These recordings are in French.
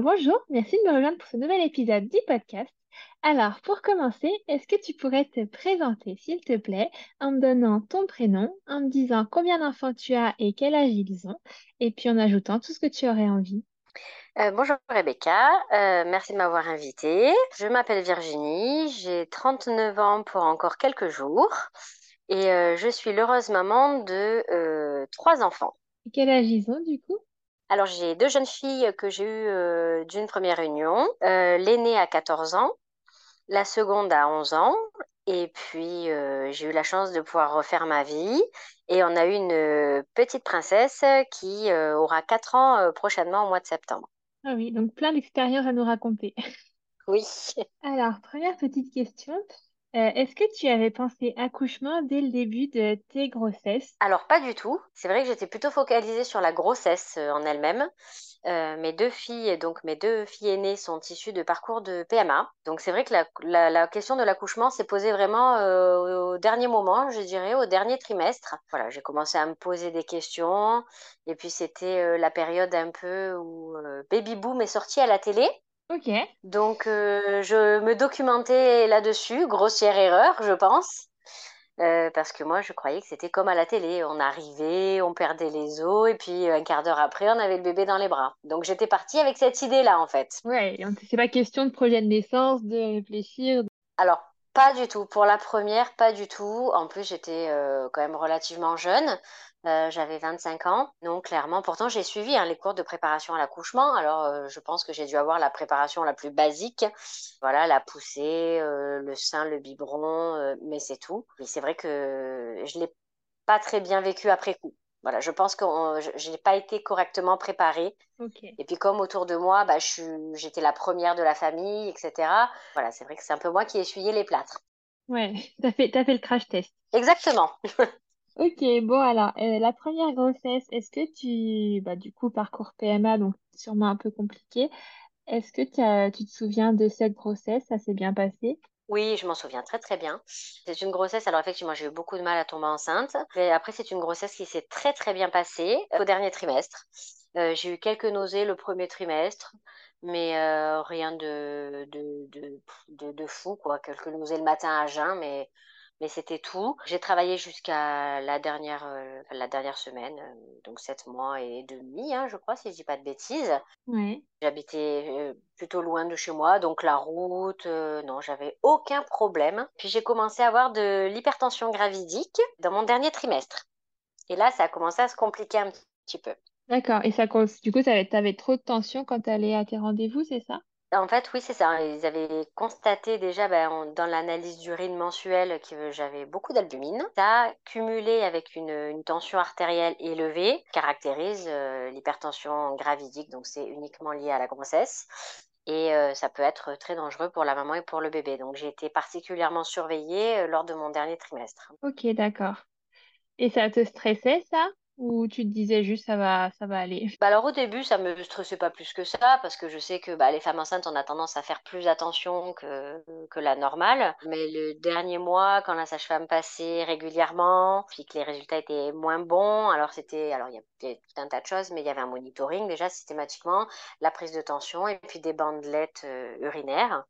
Alors bonjour, merci de me rejoindre pour ce nouvel épisode du podcast. Alors pour commencer, est-ce que tu pourrais te présenter s'il te plaît en me donnant ton prénom, en me disant combien d'enfants tu as et quel âge ils ont, et puis en ajoutant tout ce que tu aurais envie? Euh, bonjour Rebecca, euh, merci de m'avoir invitée. Je m'appelle Virginie, j'ai 39 ans pour encore quelques jours et euh, je suis l'heureuse maman de trois enfants. Et quel âge ils ont du coup? Alors, j'ai deux jeunes filles que j'ai eues euh, d'une première réunion. Euh, l'aînée a 14 ans, la seconde a 11 ans. Et puis, euh, j'ai eu la chance de pouvoir refaire ma vie. Et on a eu une petite princesse qui aura 4 ans prochainement au mois de septembre. Ah oui, donc plein d'expériences à nous raconter. Oui. Alors, première petite question. Euh, est-ce que tu avais pensé accouchement dès le début de tes grossesses? Alors, pas du tout. C'est vrai que j'étais plutôt focalisée sur la grossesse euh, en elle-même. Euh, mes deux filles, donc mes deux filles aînées, sont issues de parcours de PMA. Donc, c'est vrai que la, question de l'accouchement s'est posée vraiment au dernier moment, je dirais, au dernier trimestre. Voilà, j'ai commencé à me poser des questions. Et puis, c'était la période un peu où Baby Boom est sorti à la télé. Ok. Donc, euh, je me documentais là-dessus, grossière erreur, je pense. Euh, parce que moi, je croyais que c'était comme à la télé. On arrivait, on perdait les os, et puis un quart d'heure après, on avait le bébé dans les bras. Donc, j'étais partie avec cette idée-là, en fait. Ouais, c'est pas question de projet de naissance, de réfléchir. Alors, pas du tout. Pour la première, pas du tout. En plus, j'étais euh, quand même relativement jeune. Euh, j'avais 25 ans. Donc, clairement, pourtant, j'ai suivi hein, les cours de préparation à l'accouchement. Alors, euh, je pense que j'ai dû avoir la préparation la plus basique. Voilà, la poussée, euh, le sein, le biberon, mais c'est tout. Mais c'est vrai que je l'ai pas très bien vécu après coup. Voilà, je pense que je n'ai pas été correctement préparée. Et puis comme autour de moi, bah, j'étais la première de la famille, etc. Voilà, c'est vrai que c'est un peu moi qui ai essuyé les plâtres. Ouais, tu as fait, as fait le crash test. Exactement. Ok, bon alors, euh, la première grossesse, est-ce que tu, bah du coup, parcours PMA, donc sûrement un peu compliqué, est-ce que tu te souviens de cette grossesse, ça s'est bien passé? Oui, je m'en souviens très très bien. C'est une grossesse, alors effectivement, j'ai eu beaucoup de mal à tomber enceinte. Mais après, c'est une grossesse qui s'est très très bien passée euh, au dernier trimestre. Euh, j'ai eu quelques nausées le premier trimestre, mais rien de, de, de, de, de fou, quoi. Quelques nausées le matin à jeun, mais mais c'était tout. J'ai travaillé jusqu'à la dernière, euh, la dernière semaine, euh, donc sept mois et demi, hein, je crois, si je dis pas de bêtises. Oui. J'habitais euh, plutôt loin de chez moi, donc la route, non, j'avais aucun problème. Puis j'ai commencé à avoir de l'hypertension gravidique dans mon dernier trimestre. Et là, ça a commencé à se compliquer un petit peu. D'accord. Et ça, du coup, tu avais trop de tension quand tu allais à tes rendez-vous, c'est ça? En fait, oui, c'est ça. Ils avaient constaté déjà ben, dans l'analyse d'urine mensuelle que j'avais beaucoup d'albumine. Ça, cumulé avec une, tension artérielle élevée, caractérise euh, l'hypertension gravidique, donc c'est uniquement lié à la grossesse. Et euh, ça peut être très dangereux pour la maman et pour le bébé. Donc j'ai été particulièrement surveillée euh, lors de mon dernier trimestre. Ok, d'accord. Et ça te stressait, ça? Ou tu te disais juste ça va, ça va aller? Bah alors au début, ça me stressait pas plus que ça parce que je sais que bah, les femmes enceintes, on a tendance à faire plus attention que, que la normale. Mais le dernier mois, quand la sage-femme passait régulièrement, puis que les résultats étaient moins bons, alors c'était, alors il y a tout un tas de choses, mais il y avait un monitoring déjà systématiquement, la prise de tension et puis des bandelettes euh, urinaires.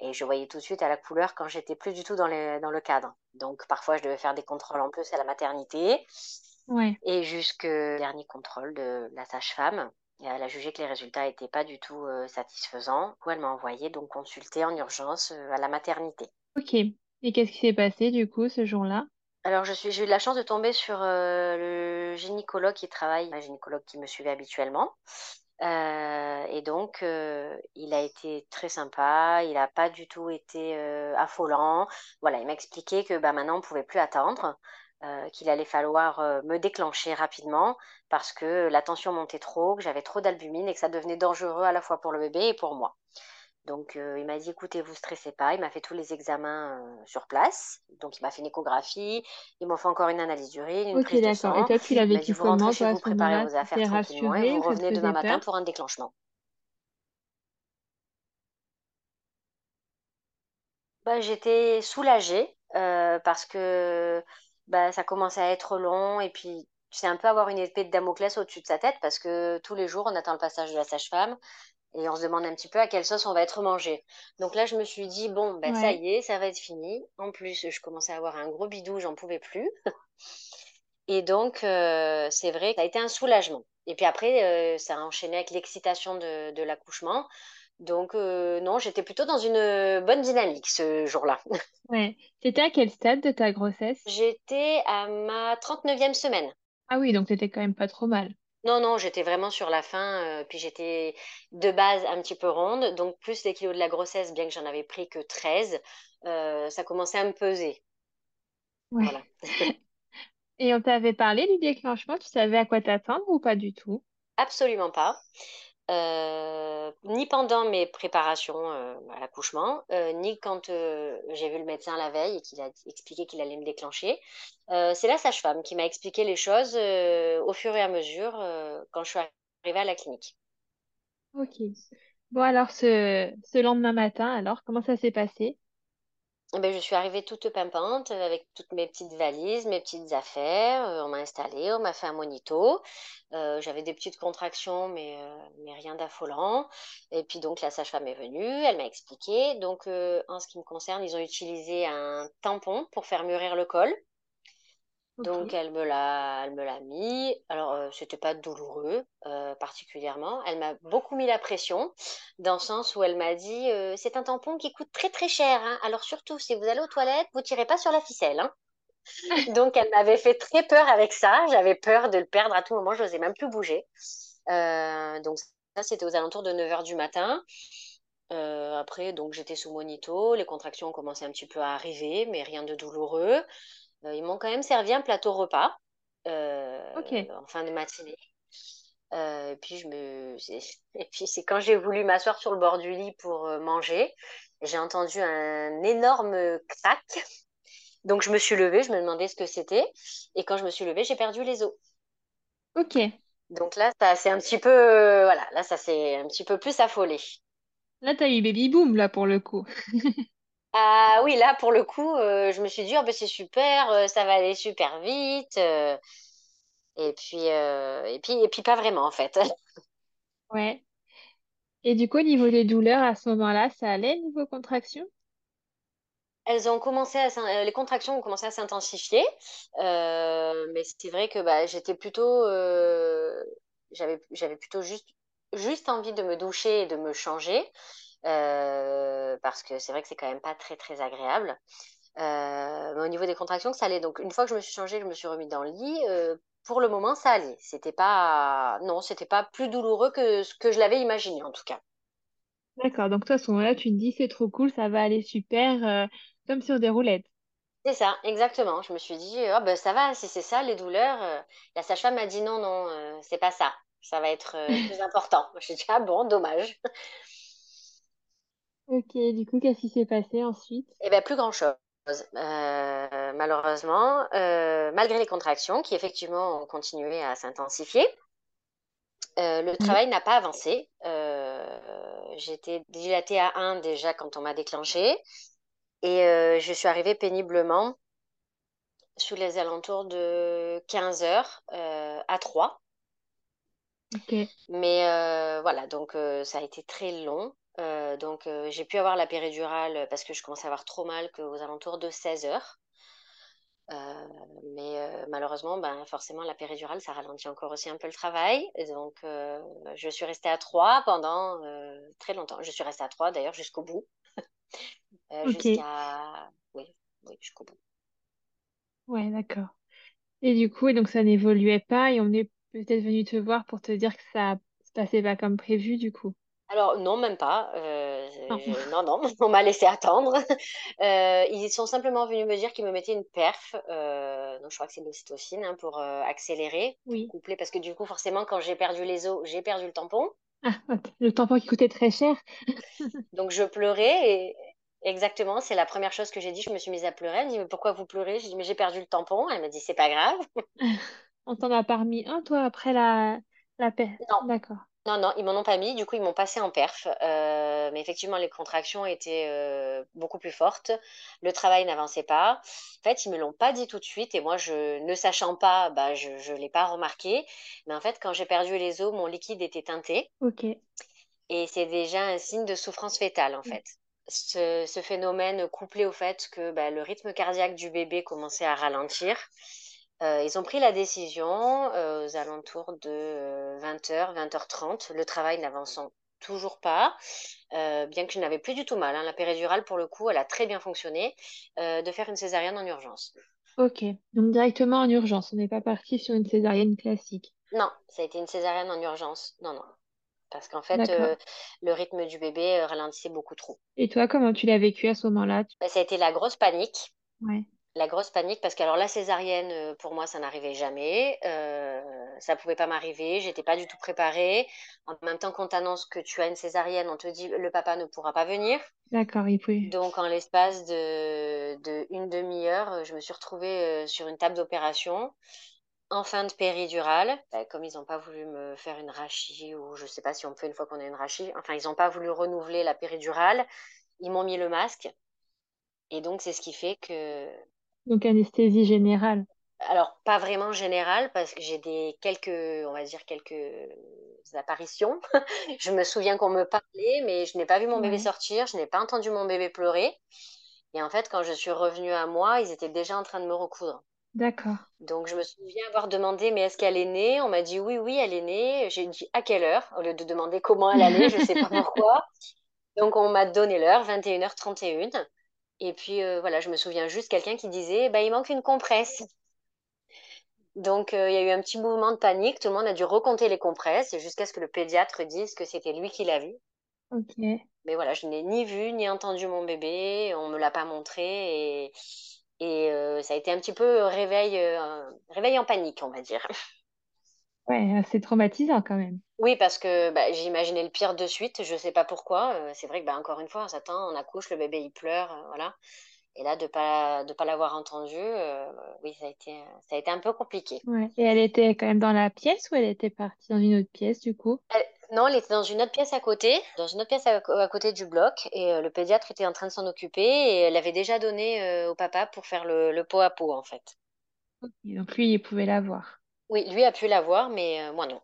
Et je voyais tout de suite à la couleur quand j'étais plus du tout dans, les, dans le cadre. Donc parfois, je devais faire des contrôles en plus à la maternité. Et jusqu'au dernier contrôle de la sage-femme, elle a jugé que les résultats n'étaient pas du tout euh, satisfaisants. Coup, elle m'a envoyé donc consulter en urgence euh, à la maternité. Ok. Et qu'est-ce qui s'est passé du coup ce jour-là? Alors, je suis, j'ai eu la chance de tomber sur euh, le gynécologue qui travaille, un gynécologue qui me suivait habituellement. et donc, il a été très sympa, il n'a pas du tout été affolant. Voilà, il m'a expliqué que bah, maintenant, on ne pouvait plus attendre. Qu'il allait falloir me déclencher rapidement parce que la tension montait trop, que j'avais trop d'albumine et que ça devenait dangereux à la fois pour le bébé et pour moi. Donc, euh, il m'a dit, écoutez, vous stressez pas. Il m'a fait tous les examens euh, sur place. Donc, il m'a fait une échographie. Il m'a fait encore une analyse d'urine, une Ok, prise de d'accord. Et sang. toi, tu m'a dit, vous comment, chez vous, préparez vos affaires tranquillement et vous revenez demain matin peur? pour un déclenchement. Bah, j'étais soulagée euh, parce que bah, ça commençait à être long et puis c'est un peu avoir une épée de Damoclès au-dessus de sa tête parce que tous les jours, on attend le passage de la sage-femme. Et on se demande un petit peu à quelle sauce on va être mangé. Donc là, je me suis dit, bon, ben ça y est, ça va être fini. En plus, je commençais à avoir un gros bidou, j'en pouvais plus. Et donc, euh, c'est vrai que ça a été un soulagement. Et puis après, euh, ça a enchaîné avec l'excitation de, de l'accouchement. Donc, euh, non, j'étais plutôt dans une bonne dynamique ce jour-là. ouais. T'étais à quel stade de ta grossesse? J'étais à ma trente-neuvième semaine. Ah oui, donc t'étais quand même pas trop mal. Non, non, j'étais vraiment sur la fin. euh, puis j'étais de base un petit peu ronde. Donc, plus les kilos de la grossesse, bien que j'en avais pris que 13, euh, ça commençait à me peser. Ouais. Voilà. Et on t'avait parlé du déclenchement, tu savais à quoi t'attendre ou pas du tout? Absolument pas. Euh, ni pendant mes préparations euh, à l'accouchement, euh, ni quand j'ai vu le médecin la veille et qu'il a expliqué qu'il allait me déclencher. C'est la sage-femme qui m'a expliqué les choses au fur et à mesure quand je suis arrivée à la clinique. Ok. Bon, alors ce, ce lendemain matin, alors, comment ça s'est passé? Ben, je suis arrivée toute pimpante avec toutes mes petites valises, mes petites affaires. Euh, on m'a installée, on m'a fait un monito. Euh, j'avais des petites contractions, mais, euh, mais rien d'affolant. Et puis donc la sage-femme est venue, elle m'a expliqué. Donc euh, en ce qui me concerne, ils ont utilisé un tampon pour faire mûrir le col. Donc elle me l'a, elle me l'a mis. Alors euh, c'était pas douloureux euh, particulièrement. Elle m'a beaucoup mis la pression dans le sens où elle m'a dit euh, c'est un tampon qui coûte très très cher. hein. Alors surtout si vous allez aux toilettes, vous tirez pas sur la ficelle. hein. Donc elle m'avait fait très peur avec ça. J'avais peur de le perdre à tout moment. Je n'osais même plus bouger. Euh, donc ça c'était aux alentours de 9 heures du matin. Après donc j'étais sous monito. Les contractions ont commencé un petit peu à arriver, mais rien de douloureux. Euh, ils m'ont quand même servi un plateau repas euh, en fin de matinée. Euh, et puis je me, c'est- et puis c'est quand j'ai voulu m'asseoir sur le bord du lit pour euh, manger, j'ai entendu un énorme crack. Donc je me suis levée, je me demandais ce que c'était, et quand je me suis levée, j'ai perdu les os. Ok. Donc là, ça c'est un petit peu, voilà, là ça s'est un petit peu plus affolé. Là, t'as eu baby boom, là, pour le coup. Ah oui, là pour le coup, euh, je me suis dit, oh, ben, c'est super, euh, ça va aller super vite. euh, et puis, euh, et puis, et puis pas vraiment en fait. Ouais. Et du coup, au niveau des douleurs, à ce moment-là, ça allait, niveau contraction? Elles ont commencé à, s'in- euh, les contractions ont commencé à s'intensifier, euh, mais c'est vrai que bah, j'étais plutôt, euh, j'avais, j'avais plutôt juste, juste envie de me doucher et de me changer, euh, parce que c'est vrai que c'est quand même pas très très agréable. Euh, mais au niveau des contractions, ça allait. Donc une fois que je me suis changée, je me suis remise dans le lit. euh, pour le moment, ça allait. C'était pas, non, c'était pas plus douloureux que ce que je l'avais imaginé en tout cas. D'accord. Donc, toi, à ce moment-là, tu te dis, c'est trop cool, ça va aller super, comme sur des roulettes. C'est ça, exactement. Je me suis dit, oh, ben, ça va, si c'est ça, les douleurs. euh, La sage-femme m'a dit non, non, euh, c'est pas ça. Ça va être euh, plus important. Je me suis dit, ah bon, dommage. Ok. Du coup, qu'est-ce qui s'est passé ensuite? Eh bien, plus grand-chose. Euh, malheureusement, euh, malgré les contractions qui effectivement ont continué à s'intensifier, euh, le Oui. travail n'a pas avancé. J'étais dilatée à un déjà quand on m'a déclenché et je suis arrivée péniblement sous les alentours de 15 heures à 3. Ok. Mais voilà, donc ça a été très long. Euh, donc euh, j'ai pu avoir la péridurale parce que je commençais à avoir trop mal qu'aux alentours de 16 heures. Euh, mais euh, malheureusement, ben, forcément, la péridurale, ça ralentit encore aussi un peu le travail. Et donc, euh, je suis restée à 3 pendant euh, très longtemps. Je suis restée à 3 d'ailleurs jusqu'au bout. Euh, jusqu'à... Oui, oui, jusqu'au bout. Ouais, d'accord. Et du coup, et donc ça n'évoluait pas et on est peut-être venu te voir pour te dire que ça se passait pas comme prévu, du coup. Alors, non, même pas. Euh, non, non, on m'a laissé attendre. ils sont simplement venus me dire qu'ils me mettaient une perf, donc je crois que c'est de l'ocytocine hein, pour accélérer, oui. coupler, parce que du coup, forcément, quand j'ai perdu les os, j'ai perdu le tampon. Ah, le tampon qui coûtait très cher. donc je pleurais et exactement, c'est la première chose que j'ai dit. Je me suis mise à pleurer. Elle me dit mais pourquoi vous pleurez? J'ai dit mais j'ai perdu le tampon. Elle m'a dit c'est pas grave. On t'en a pas remis un toi après la la paix. Non. D'accord. Non, non, ils m'en ont pas mis. Du coup, ils m'ont passé en perf. Euh, mais effectivement, les contractions étaient euh, beaucoup plus fortes. Le travail n'avançait pas. En fait, ils me l'ont pas dit tout de suite. Et moi, je ne sachant pas, bah, je ne l'ai pas remarqué. Mais en fait, quand j'ai perdu les os, mon liquide était teinté. Ok. Et c'est déjà un signe de souffrance fétale, en fait. Ce, ce phénomène couplé au fait que bah, le rythme cardiaque du bébé commençait à ralentir. Euh, ils ont pris la décision euh, aux alentours de 20h, 20h30, le travail n'avançant toujours pas, euh, bien que je n'avais plus du tout mal. hein. La péridurale, pour le coup, elle a très bien fonctionné, euh, de faire une césarienne en urgence. Ok. Donc directement en urgence. On n'est pas parti sur une césarienne classique. Non, ça a été une césarienne en urgence. Non, non. Parce qu'en fait, euh, le rythme du bébé euh, ralentissait beaucoup trop. Et toi, comment tu l'as vécu à ce moment-là? Bah, ça a été la grosse panique. Ouais. La grosse panique, parce que alors la césarienne, euh, pour moi, ça n'arrivait jamais. Euh, ça pouvait pas m'arriver. J'étais pas du tout préparée. En même temps qu'on t'annonce que tu as une césarienne, on te dit le papa ne pourra pas venir. D'accord, il pouvait. Donc, en l'espace de, de une demi-heure, je me suis retrouvée euh, sur une table d'opération en fin de péridurale. Bah, comme ils n'ont pas voulu me faire une rachie, ou je sais pas si on peut une fois qu'on a une rachie, enfin, ils n'ont pas voulu renouveler la péridurale, ils m'ont mis le masque. Et donc, c'est ce qui fait que Donc anesthésie générale. Alors, pas vraiment général, parce que j'ai des quelques, on va dire, quelques apparitions. Je me souviens qu'on me parlait, mais je n'ai pas vu mon bébé Ouais. sortir, je n'ai pas entendu mon bébé pleurer. Et en fait, quand je suis revenue à moi, ils étaient déjà en train de me recoudre. D'accord. Donc, je me souviens avoir demandé, mais est-ce qu'elle est née? On m'a dit oui, oui, elle est née. J'ai dit à quelle heure, au lieu de demander comment elle allait, je ne sais pas pourquoi. Donc, on m'a donné l'heure, 21h31. Et puis, euh, voilà, je me souviens juste quelqu'un qui disait, bah, il manque une compresse. Donc, euh, il y a eu un petit mouvement de panique. Tout le monde a dû recompter les compresses jusqu'à ce que le pédiatre dise que c'était lui qui l'a vu. Ok. Mais voilà, je n'ai ni vu ni entendu mon bébé. On me l'a pas montré et, et euh, ça a été un petit peu réveil, réveil en panique, on va dire. Ouais, c'est traumatisant quand même. Oui, parce que bah, j'imaginais le pire de suite. Je sais pas pourquoi. Euh, c'est vrai que bah, encore une fois, on s'attend, on accouche, le bébé il pleure, euh, voilà. Et là, de pas de pas l'avoir entendu, euh, oui, ça a été ça a été un peu compliqué. Ouais. Et elle était quand même dans la pièce ou elle était partie dans une autre pièce du coup? Elle- Non, elle était dans une autre pièce à côté, dans une autre pièce à, à côté du bloc, et euh, le pédiatre était en train de s'en occuper, et elle avait déjà donné euh, au papa pour faire le, le pot à pot, en fait. Donc lui, il pouvait la voir. Oui, lui a pu l'avoir, mais euh, moi non.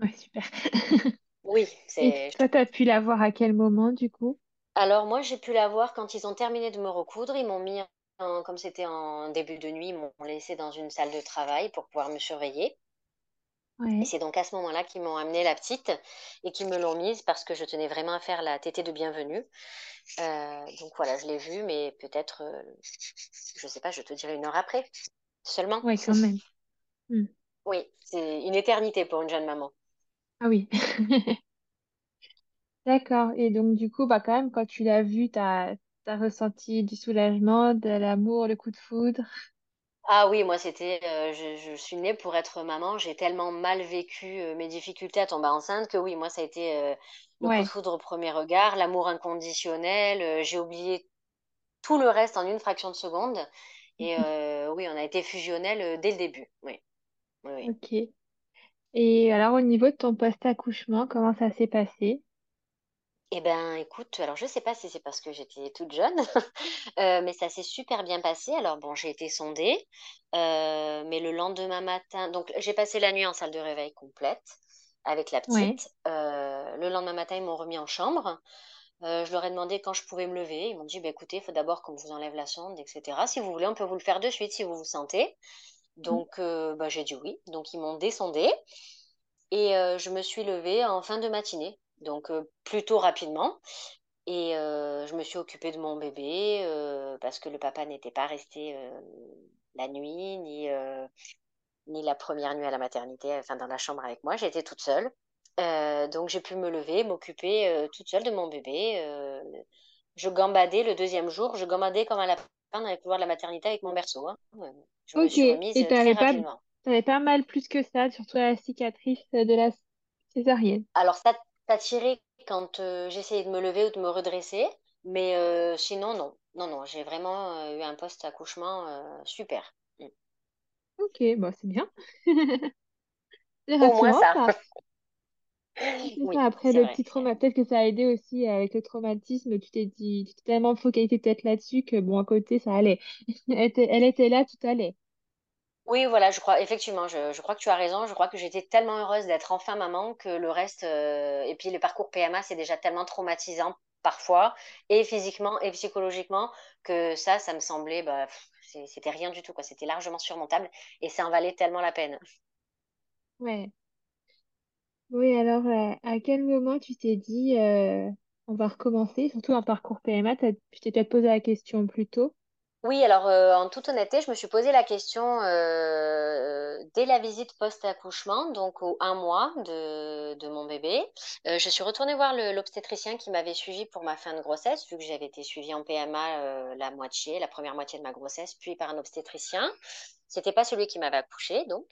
Ouais, super. Oui, Et c'est. toi, t'as pu la voir à quel moment du coup? Alors moi, j'ai pu l'avoir quand ils ont terminé de me recoudre. Ils m'ont mis, en- comme c'était en début de nuit, ils m'ont laissé dans une salle de travail pour pouvoir me surveiller. Et Ouais. c'est donc à ce moment-là qu'ils m'ont amené la petite et qu'ils me l'ont mise parce que je tenais vraiment à faire la tétée de bienvenue. Euh, donc voilà, je l'ai vue, mais peut-être, euh, je sais pas, je te dirai une heure après seulement. Ouais, quand même. Hmm. Oui, c'est une éternité pour une jeune maman. Ah oui. D'accord. Et donc du coup, bah quand même, quand tu l'as vue, t'as t'as ressenti du soulagement, de l'amour, le coup de foudre? Ah oui, moi c'était, euh, je, je suis née pour être maman. J'ai tellement mal vécu euh, mes difficultés à tomber enceinte que oui, moi ça a été euh, le coup de Ouais. foudre au premier regard, l'amour inconditionnel. euh, j'ai oublié tout le reste en une fraction de seconde. Et euh, oui, on a été fusionnels euh, dès le début. Oui, oui. Ok. Et alors au niveau de ton post-accouchement, comment ça s'est passé? Eh ben, écoute, alors je sais pas si c'est parce que j'étais toute jeune, euh, mais ça s'est super bien passé. Alors bon, j'ai été sondée, euh, mais le lendemain matin, donc j'ai passé la nuit en salle de réveil complète avec la Ouais. petite. Euh, le lendemain matin, ils m'ont remis en chambre. Euh, je leur ai demandé quand je pouvais me lever. Ils m'ont dit, bah, écoutez, il faut d'abord qu'on vous enlève la sonde, etc. Si vous voulez, on peut vous le faire de suite si vous vous sentez. Donc, euh, bah, j'ai dit oui. Donc, ils m'ont descendée. Et euh, je me suis levée en fin de matinée, donc euh, plutôt rapidement. Et je me suis occupée de mon bébé parce que le papa n'était pas resté la nuit, ni, ni la première nuit à la maternité, enfin dans la chambre avec moi. J'étais toute seule. donc j'ai pu me lever, m'occuper toute seule de mon bébé. je gambadais le deuxième jour, je gambadais comme un lapin dans les couloirs de la maternité avec mon berceau. Hein. Je remise et pas, t'avais pas mal plus que ça, surtout la cicatrice de la césarienne. Alors ça, ça tiré quand j'essayais de me lever ou de me redresser, mais sinon non. Non, non, j'ai vraiment eu un post-accouchement super. Mm. Ok, bon, c'est bien. Au moins ça. Ça, après le petit trauma, peut-être que ça a aidé aussi avec le traumatisme, tu t'es dit, tu t'es tellement focalisé peut-être là-dessus que bon, à côté, ça allait. Elle était, là, tout allait. Oui, voilà, je crois, effectivement, je, crois que tu as raison. Je crois que j'étais tellement heureuse d'être enfin maman que le reste, et puis le parcours PMA, c'est déjà tellement traumatisant parfois, et physiquement et psychologiquement, que ça, ça me semblait, bah, c'était rien du tout, quoi. C'était largement surmontable et ça en valait tellement la peine. Ouais. Oui, alors euh, à quel moment tu t'es dit euh, on va recommencer, surtout un parcours PMA, tu t'es peut-être posé la question plus tôt? Oui, alors euh, en toute honnêteté, je me suis posé la question euh, dès la visite post-accouchement, donc au un mois de, de mon bébé. Euh, je suis retournée voir l'obstétricien qui m'avait suivi pour ma fin de grossesse, vu que j'avais été suivie en PMA la moitié, la première moitié de ma grossesse, puis par un obstétricien. C'était pas celui qui m'avait accouché, donc.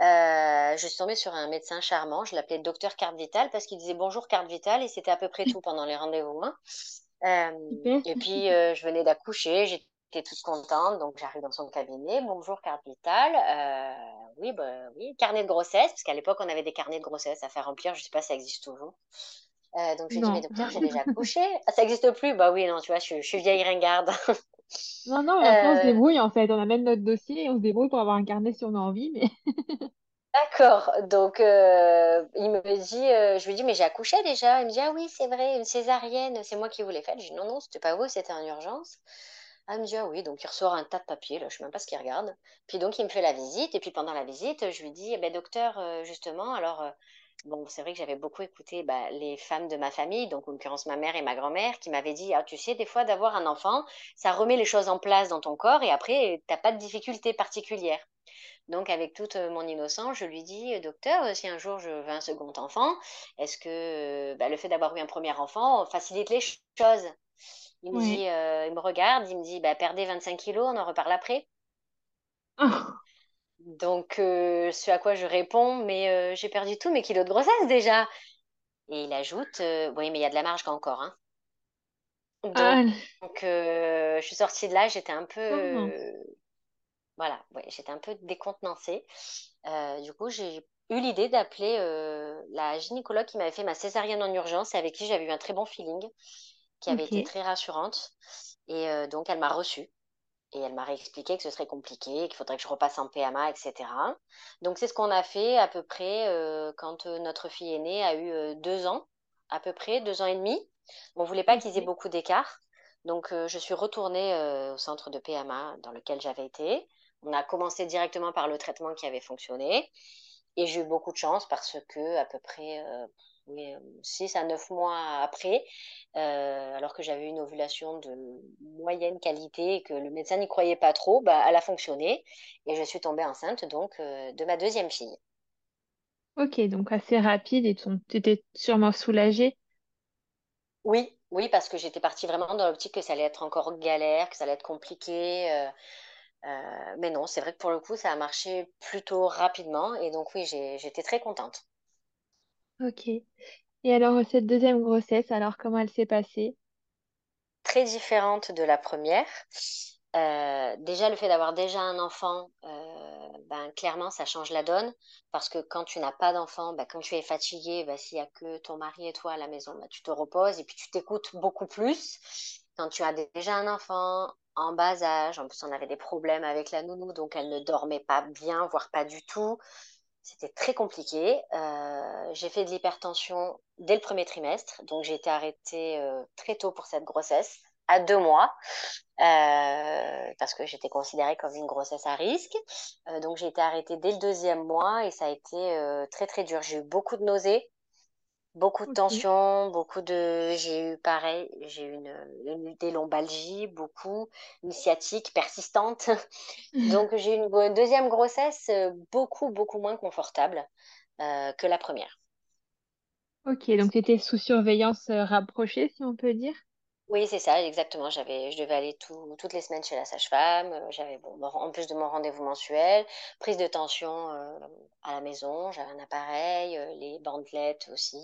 je suis tombée sur un médecin charmant, je l'appelais docteur carte vitale parce qu'il disait bonjour carte vitale et c'était à peu près tout pendant les rendez-vous. Hein. et puis, je venais d'accoucher, j'étais toute contente, donc j'arrive dans son cabinet. Bonjour, carte vitale. Euh, oui, bah, oui, carnet de grossesse, parce qu'à l'époque, on avait des carnets de grossesse à faire remplir. Je sais pas si ça existe toujours. Euh, donc, je lui dis, mais docteur, j'ai déjà accouché. Ah, ça n'existe plus? Bah oui, non, tu vois, je, suis vieille ringarde. non, non, maintenant, on se euh, débrouille, en fait. On amène notre dossier et on se débrouille pour avoir un carnet si on a envie, mais... D'accord. Donc, il me dit, je lui dis, mais j'ai accouché déjà. Il me dit, ah oui, c'est vrai, une césarienne, c'est moi qui vous l'ai faite. Je dis, non, non, c'était pas vous, c'était en urgence. Elle me dit, ah oui, donc il ressort un tas de papiers, là, je ne sais même pas ce qu'il regarde. Puis donc, il me fait la visite, et puis pendant la visite, je lui dis, eh ben, docteur, euh, justement, alors, euh, bon, c'est vrai que j'avais beaucoup écouté bah, les femmes de ma famille, donc en l'occurrence ma mère et ma grand-mère, qui m'avaient dit, ah, tu sais, des fois, d'avoir un enfant, ça remet les choses en place dans ton corps, et après, tu n'as pas de difficulté particulière. Donc, avec toute euh, mon innocence, je lui dis, docteur, si un jour je veux un second enfant, est-ce que bah, le fait d'avoir eu un premier enfant facilite les choses? Il me dit, euh, il me regarde, il me dit, bah, perdez 25 kilos, on en reparle après. Donc, euh, ce à quoi je réponds, mais euh, j'ai perdu tous mes kilos de grossesse déjà. Et il ajoute, oui, mais il y a de la marge encore. Hein. Donc, ah. je suis sortie de là, j'étais un peu. Oh, voilà, ouais, j'étais un peu décontenancée. du coup, j'ai eu l'idée d'appeler la gynécologue qui m'avait fait ma césarienne en urgence et avec qui j'avais eu un très bon feeling qui avait été très rassurante. Et euh, donc, elle m'a reçue. Et elle m'a réexpliqué que ce serait compliqué, qu'il faudrait que je repasse en PMA, etc. Donc, c'est ce qu'on a fait à peu près euh, quand euh, notre fille aînée a eu deux ans, à peu près, deux ans et demi. On ne voulait pas qu'ils aient beaucoup d'écart. Donc, je suis retournée au centre de PMA dans lequel j'avais été. On a commencé directement par le traitement qui avait fonctionné. Et j'ai eu beaucoup de chance parce que, à peu près oui, 6 à 9 mois après, euh, alors que j'avais une ovulation de moyenne qualité et que le médecin n'y croyait pas trop, bah, elle a fonctionné et je suis tombée enceinte donc euh, de ma deuxième fille. Ok, donc assez rapide et tu étais sûrement soulagée. Oui, oui, parce que j'étais partie vraiment dans l'optique que ça allait être encore galère, que ça allait être compliqué. Euh, mais non, c'est vrai que pour le coup, ça a marché plutôt rapidement et donc oui, j'étais très contente. Ok. Et alors, cette deuxième grossesse, alors comment elle s'est passée? Très différente de la première. Euh, déjà, le fait d'avoir déjà un enfant, euh, ben, clairement, ça change la donne. Parce que quand tu n'as pas d'enfant, ben, quand tu es fatigué, ben, s'il n'y a que ton mari et toi à la maison, ben, tu te reposes et puis tu t'écoutes beaucoup plus. Quand tu as déjà un enfant en bas âge, en plus on avait des problèmes avec la nounou, donc elle ne dormait pas bien, voire pas du tout. C'était très compliqué. Euh, j'ai fait de l'hypertension dès le premier trimestre, donc j'ai été arrêtée euh, très tôt pour cette grossesse, à deux mois, euh, parce que j'étais considérée comme une grossesse à risque. donc j'ai été arrêtée dès le deuxième mois et ça a été très très dur. J'ai eu beaucoup de nausées, Beaucoup de tensions, beaucoup de. J'ai eu pareil, j'ai eu une, des lombalgies, beaucoup, une sciatique persistante. Donc j'ai eu une deuxième grossesse euh, beaucoup, beaucoup moins confortable euh, que la première. Ok, donc tu étais sous surveillance euh, rapprochée, si on peut dire? Oui, c'est ça, exactement. J'avais, je devais aller tout- toutes les semaines chez la sage-femme. J'avais, bon, en plus de mon rendez-vous mensuel, prise de tension euh, à la maison. J'avais un appareil, bandelettes aussi.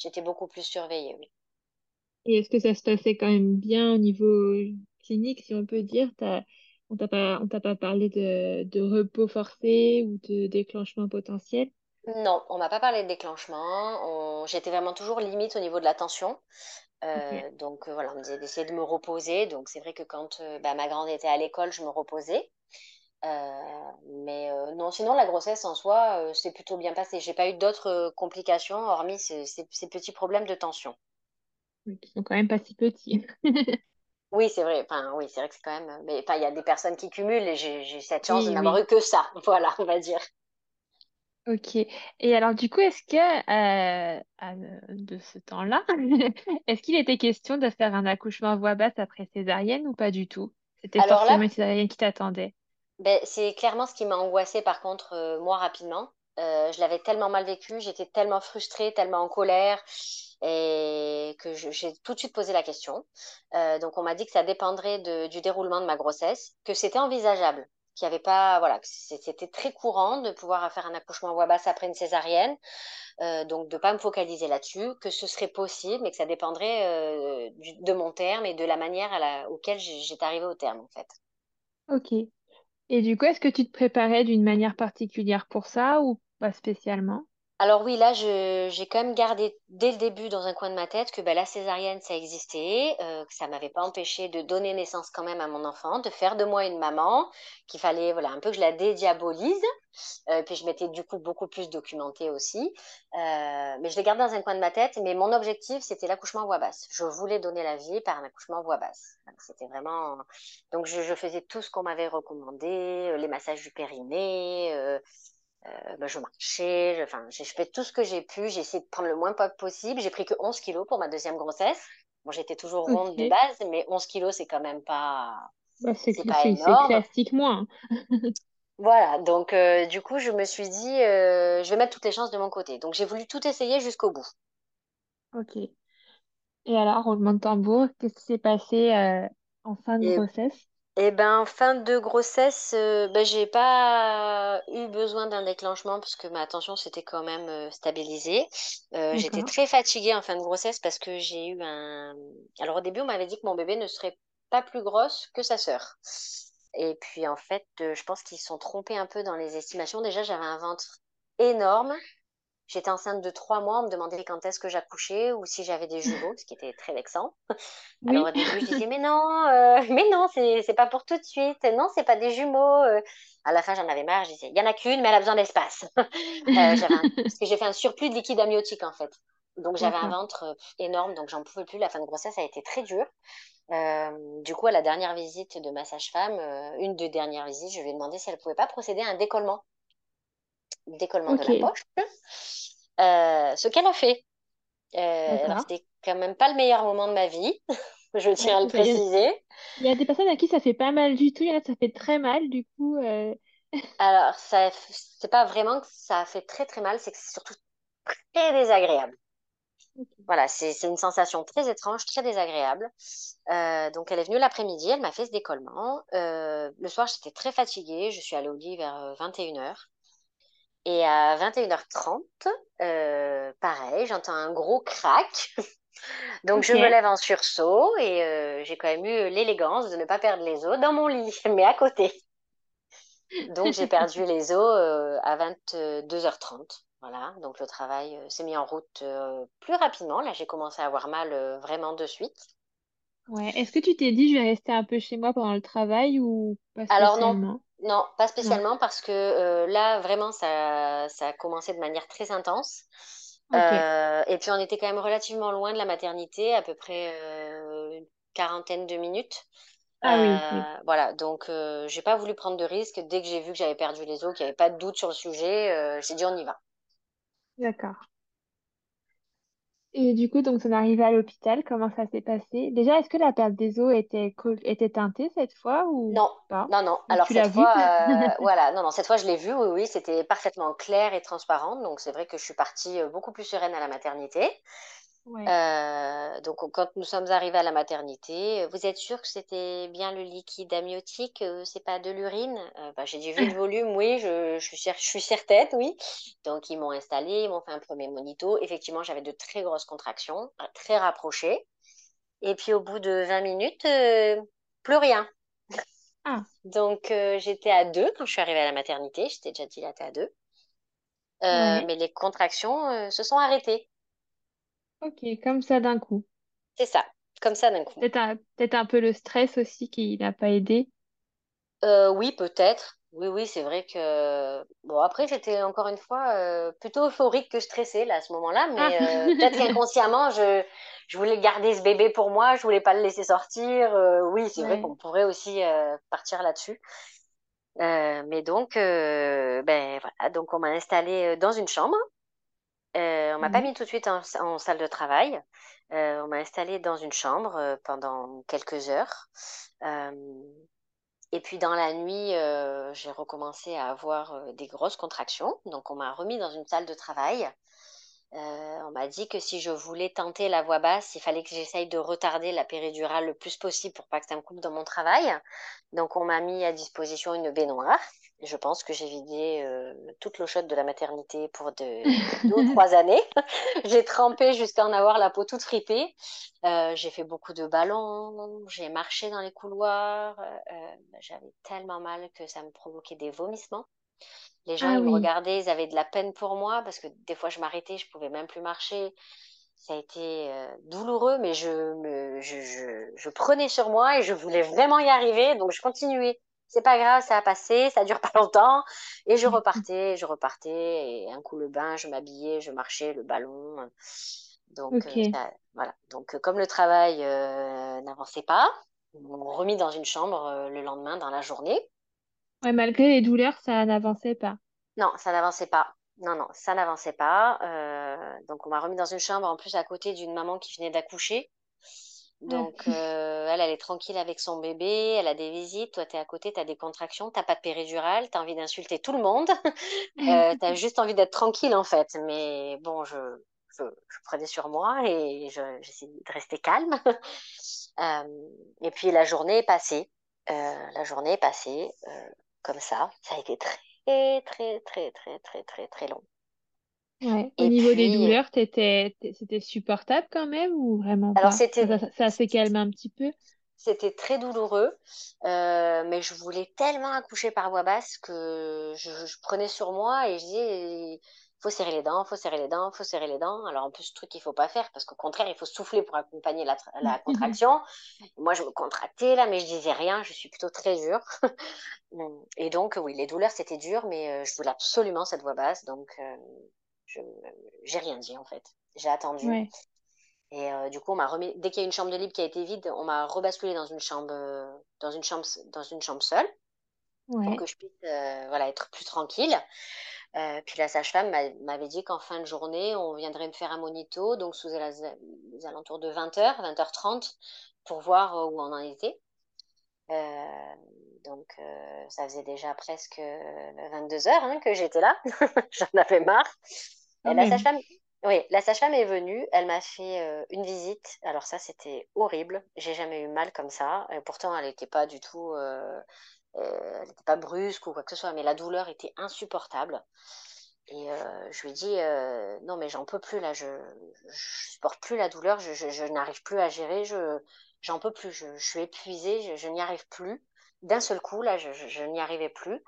J'étais beaucoup plus surveillée, oui. Et est-ce que ça se passait quand même bien au niveau clinique, si on peut dire? On t'a pas, on t'a pas parlé de, de repos forcé ou de déclenchement potentiel? Non, on m'a pas parlé de déclenchement. On- J'étais vraiment toujours limite au niveau de la tension. Euh, donc euh, voilà, on me disait d'essayer de me reposer. Donc c'est vrai que quand euh, bah, ma grande était à l'école, je me reposais. Euh, mais euh, non, sinon la grossesse en soi, euh, c'est plutôt bien passé. J'ai pas eu d'autres complications hormis ces, ces- ces petits problèmes de tension. Oui, Qui sont quand même pas si petits. Oui, c'est vrai. Enfin, oui, c'est vrai que c'est quand même. Mais enfin, il y a des personnes qui cumulent et j'ai cette chance de Oui, n'avoir oui. eu que ça. Voilà, on va dire. Ok. Et alors, du coup, est-ce que euh, à- de ce temps-là, est-ce qu'il était question de faire un accouchement à voix basse après césarienne ou pas du tout? C'était forcément là, une césarienne qui t'attendait. Ben, c'est clairement ce qui m'a angoissée par contre euh, moi rapidement. Euh, je l'avais tellement mal vécu, j'étais tellement frustrée, tellement en colère et que j'ai tout de suite posé la question. Euh, donc on m'a dit que ça dépendrait du déroulement de ma grossesse, que c'était envisageable, qu'il avait pas, voilà, que c'était très courant de pouvoir faire un accouchement à voix basse après une césarienne, donc de pas me focaliser là-dessus, que ce serait possible, mais que ça dépendrait de mon terme et de la manière à la, auquel j'étais arrivée au terme en fait. Ok. Et du coup, est-ce que tu te préparais d'une manière particulière pour ça ou pas spécialement? Alors oui, là, j'ai quand même gardé dès le début dans un coin de ma tête que ben, la césarienne, ça existait, euh, que ça m'avait pas empêché de donner naissance quand même à mon enfant, de faire de moi une maman, qu'il fallait voilà un peu que je la dédiabolise. Euh, puis je m'étais du coup beaucoup plus documentée aussi. Euh, mais je l'ai gardé dans un coin de ma tête. Mais mon objectif, c'était l'accouchement voix basse. Je voulais donner la vie par un accouchement voix basse. C'était vraiment... Donc je, je faisais tout ce qu'on m'avait recommandé, euh, les massages du périnée. Euh, ben, je marchais, je, enfin, j'ai fait tout ce que j'ai pu. J'ai essayé de prendre le moins pas possible. J'ai pris que 11 kilos pour ma deuxième grossesse. Bon, j'étais toujours ronde de Ok. base, mais 11 kilos, c'est quand même pas, Bah, c'est pas c'est c'est énorme. classique moins. Voilà, donc euh, du coup, je me suis dit, euh, je vais mettre toutes les chances de mon côté. Donc j'ai voulu tout essayer jusqu'au bout. Ok. Et alors, roulement de tambour, qu'est-ce qui s'est passé euh, en fin de Et, grossesse? Et ben, fin de grossesse, euh, ben, j'ai pas eu besoin d'un déclenchement parce que ma tension s'était quand même euh, stabilisée. Euh, j'étais D'accord. très fatiguée en fin de grossesse parce que j'ai eu un... Alors au début, on m'avait dit que mon bébé ne serait pas plus grosse que sa sœur. Et puis en fait, euh, je pense qu'ils se sont trompés un peu dans les estimations. Déjà, j'avais un ventre énorme. J'étais enceinte de trois mois, on me demandait quand est-ce que j'accouchais ou si j'avais des jumeaux, ce qui était très vexant. Alors au début, je disais mais non, euh, mais non, c'est pas pour tout de suite. Non, c'est pas des jumeaux. euh. À la fin, j'en avais marre. Je disais il y en a qu'une, mais elle a besoin d'espace. Euh, parce que j'ai fait un surplus de liquide amniotique en fait. Donc j'avais un ventre euh, énorme, donc j'en pouvais plus. La fin de grossesse a été très dure. Euh, du coup, à la dernière visite de ma sage-femme, euh, une des dernières visites, je lui ai demandé si elle pouvait pas procéder à un décollement, décollement de la poche. Euh, ce qu'elle a fait. Euh, c'était quand même pas le meilleur moment de ma vie, je tiens à le préciser. il y a des personnes à qui ça fait pas mal du tout, il y en a ça fait très mal, du coup. euh, Alors, ça, c'est pas vraiment que ça fait très très mal, c'est que c'est surtout très désagréable. Voilà, c'est c'est une sensation très étrange, très désagréable. Euh, donc, elle est venue l'après-midi, elle m'a fait ce décollement. Euh, le soir, j'étais très fatiguée, je suis allée au lit vers 21h. Et à 21h30, euh, pareil, j'entends un gros crack. Donc, je me lève en sursaut et euh, j'ai quand même eu l'élégance de ne pas perdre les os dans mon lit, mais à côté. Donc, j'ai perdu les os euh, à 22h30. Voilà, donc le travail s'est mis en route plus rapidement. Là, j'ai commencé à avoir mal vraiment de suite. Ouais. Est-ce que tu t'es dit, je vais rester un peu chez moi pendant le travail ou pas Alors non? Non, pas Non. spécialement parce que euh, là, vraiment, ça, ça a commencé de manière très intense. Euh, et puis, on était quand même relativement loin de la maternité, à peu près euh, une quarantaine de minutes. Ah oui, oui. Voilà, donc j'ai pas voulu prendre de risques. Dès que j'ai vu que j'avais perdu les os, qu'il n'y avait pas de doute sur le sujet, j'ai dit on y va. D'accord. Et du coup, donc, on est arrivé à l'hôpital. Comment ça s'est passé? Déjà, est-ce que la perte des os était, était teintée cette fois ou Non, pas? non, non. Ou Alors tu cette l'as vu? fois, euh, voilà, non, non, cette fois je l'ai vu, oui, oui, c'était parfaitement clair et transparent. Donc c'est vrai que je suis partie euh, beaucoup plus sereine à la maternité. Ouais. Euh, donc quand nous sommes arrivés à la maternité, euh, vous êtes sûr que c'était bien le liquide amniotique, euh, c'est pas de l'urine? Euh, bah, j'ai dit vu le volume, oui, je, je suis, cer- je suis certaine, oui. Donc ils m'ont installé, ils m'ont fait un premier monito. Effectivement, j'avais de très grosses contractions, très rapprochées. Et puis au bout de 20 minutes, plus rien. Ah, Donc, j'étais à deux quand je suis arrivée à la maternité. J'étais déjà dilatée à deux. Ouais. mais les contractions, se sont arrêtées. Ok, comme ça d'un coup. C'est ça, comme ça d'un coup. Peut-être un, peut-être un peu le stress aussi qui n'a pas aidé. Euh, oui, peut-être. Oui, oui, c'est vrai que... Bon, après, j'étais encore une fois euh, plutôt euphorique que stressée là, à ce moment-là. Ah, Mais euh, peut-être qu'inconsciemment, je, je voulais garder ce bébé pour moi. Je voulais pas le laisser sortir. Euh, oui, c'est vrai qu'on pourrait aussi partir là-dessus. Mais donc, ben voilà, donc on m'a installée dans une chambre. Euh, on m'a pas Ouais. mis tout de suite en, en salle de travail. Euh, on m'a installée dans une chambre euh, pendant quelques heures. Et puis dans la nuit, euh, j'ai recommencé à avoir des grosses contractions. Donc on m'a remis dans une salle de travail. On m'a dit que si je voulais tenter la voix basse, il fallait que j'essaye de retarder la péridurale le plus possible pour pas que ça me coupe dans mon travail. Donc on m'a mis à disposition une baignoire. Je pense que j'ai vidé euh, toute l'eau chaude de la maternité pour de, deux ou trois années. j'ai trempé jusqu'à en avoir la peau toute fripée. Euh, j'ai fait beaucoup de ballons, j'ai marché dans les couloirs. Euh, j'avais tellement mal que ça me provoquait des vomissements. Les gens, Ah ils me regardaient, ils avaient de la peine pour moi parce que des fois, je m'arrêtais, je pouvais même plus marcher. Ça a été douloureux, mais je, me, je, je, je prenais sur moi et je voulais vraiment y arriver, donc je continuais. C'est pas grave, ça a passé, ça dure pas longtemps. Et je repartais, je repartais, et un coup le bain, je m'habillais, je marchais, le ballon. Donc, euh, voilà. Donc, comme le travail euh, n'avançait pas, ils m'ont remis dans une chambre euh, le lendemain, dans la journée. Ouais, malgré les douleurs, ça n'avançait pas. Non, ça n'avançait pas. Non, non, ça n'avançait pas. Donc, on m'a remis dans une chambre, en plus, à côté d'une maman qui venait d'accoucher. Donc, euh, elle, elle est tranquille avec son bébé, elle a des visites. Toi, t'es à côté, t'as des contractions, t'as pas de péridurale, t'as envie d'insulter tout le monde. Euh, t'as juste envie d'être tranquille, en fait. Mais bon, je, je, je prenais sur moi et je, j'essayais de rester calme. Euh, et puis, la journée est passée. Euh, la journée est passée comme ça. Ça a été très, très, très, très, très, très, très long. Ouais. Au Et niveau des douleurs, t'étais, c'était supportable quand même ou vraiment alors pas? Ça, c'était ça, ça s'est calmé un petit peu? c'était très douloureux, euh, mais je voulais tellement accoucher par voie basse que je, je prenais sur moi et je disais, faut serrer les dents, faut serrer les dents, faut serrer les dents. Alors en plus, ce truc qu'il faut pas faire parce qu'au contraire, il faut souffler pour accompagner la, tra- la contraction. Moi, je me contractais là, mais je disais rien. Je suis plutôt très dure. Et donc, oui, les douleurs, c'était dur, mais euh, je voulais absolument cette voix basse. Donc, euh, j'ai rien dit en fait. J'ai attendu. Et euh, du coup, on m'a remis, dès qu'il y a une chambre de libre qui a été vide, on m'a rebasculé dans une chambre, euh, dans une chambre, dans une chambre seule pour que je puisse euh, voilà, être plus tranquille. Puis la sage-femme m'a- m'avait dit qu'en fin de journée, on viendrait me faire un monito, donc sous les, alentours de 20h, 20h30, pour voir où on en était. Donc, ça faisait déjà presque 22 heures hein, que j'étais là. J'en avais marre. Et Quand la sage-femme, oui, la sage-femme est venue. Elle m'a fait euh, une visite. Alors ça, c'était horrible. J'ai jamais eu mal comme ça. Et pourtant, elle n'était pas du tout, euh, euh, elle n'était pas brusque ou quoi que ce soit, mais la douleur était insupportable. Et euh, je lui ai dit, euh, non, mais j'en peux plus là, je, je supporte plus la douleur, je, je, je n'arrive plus à gérer, je, j'en peux plus, je, suis épuisée, je, n'y arrive plus. D'un seul coup, là, je n'y arrivais plus.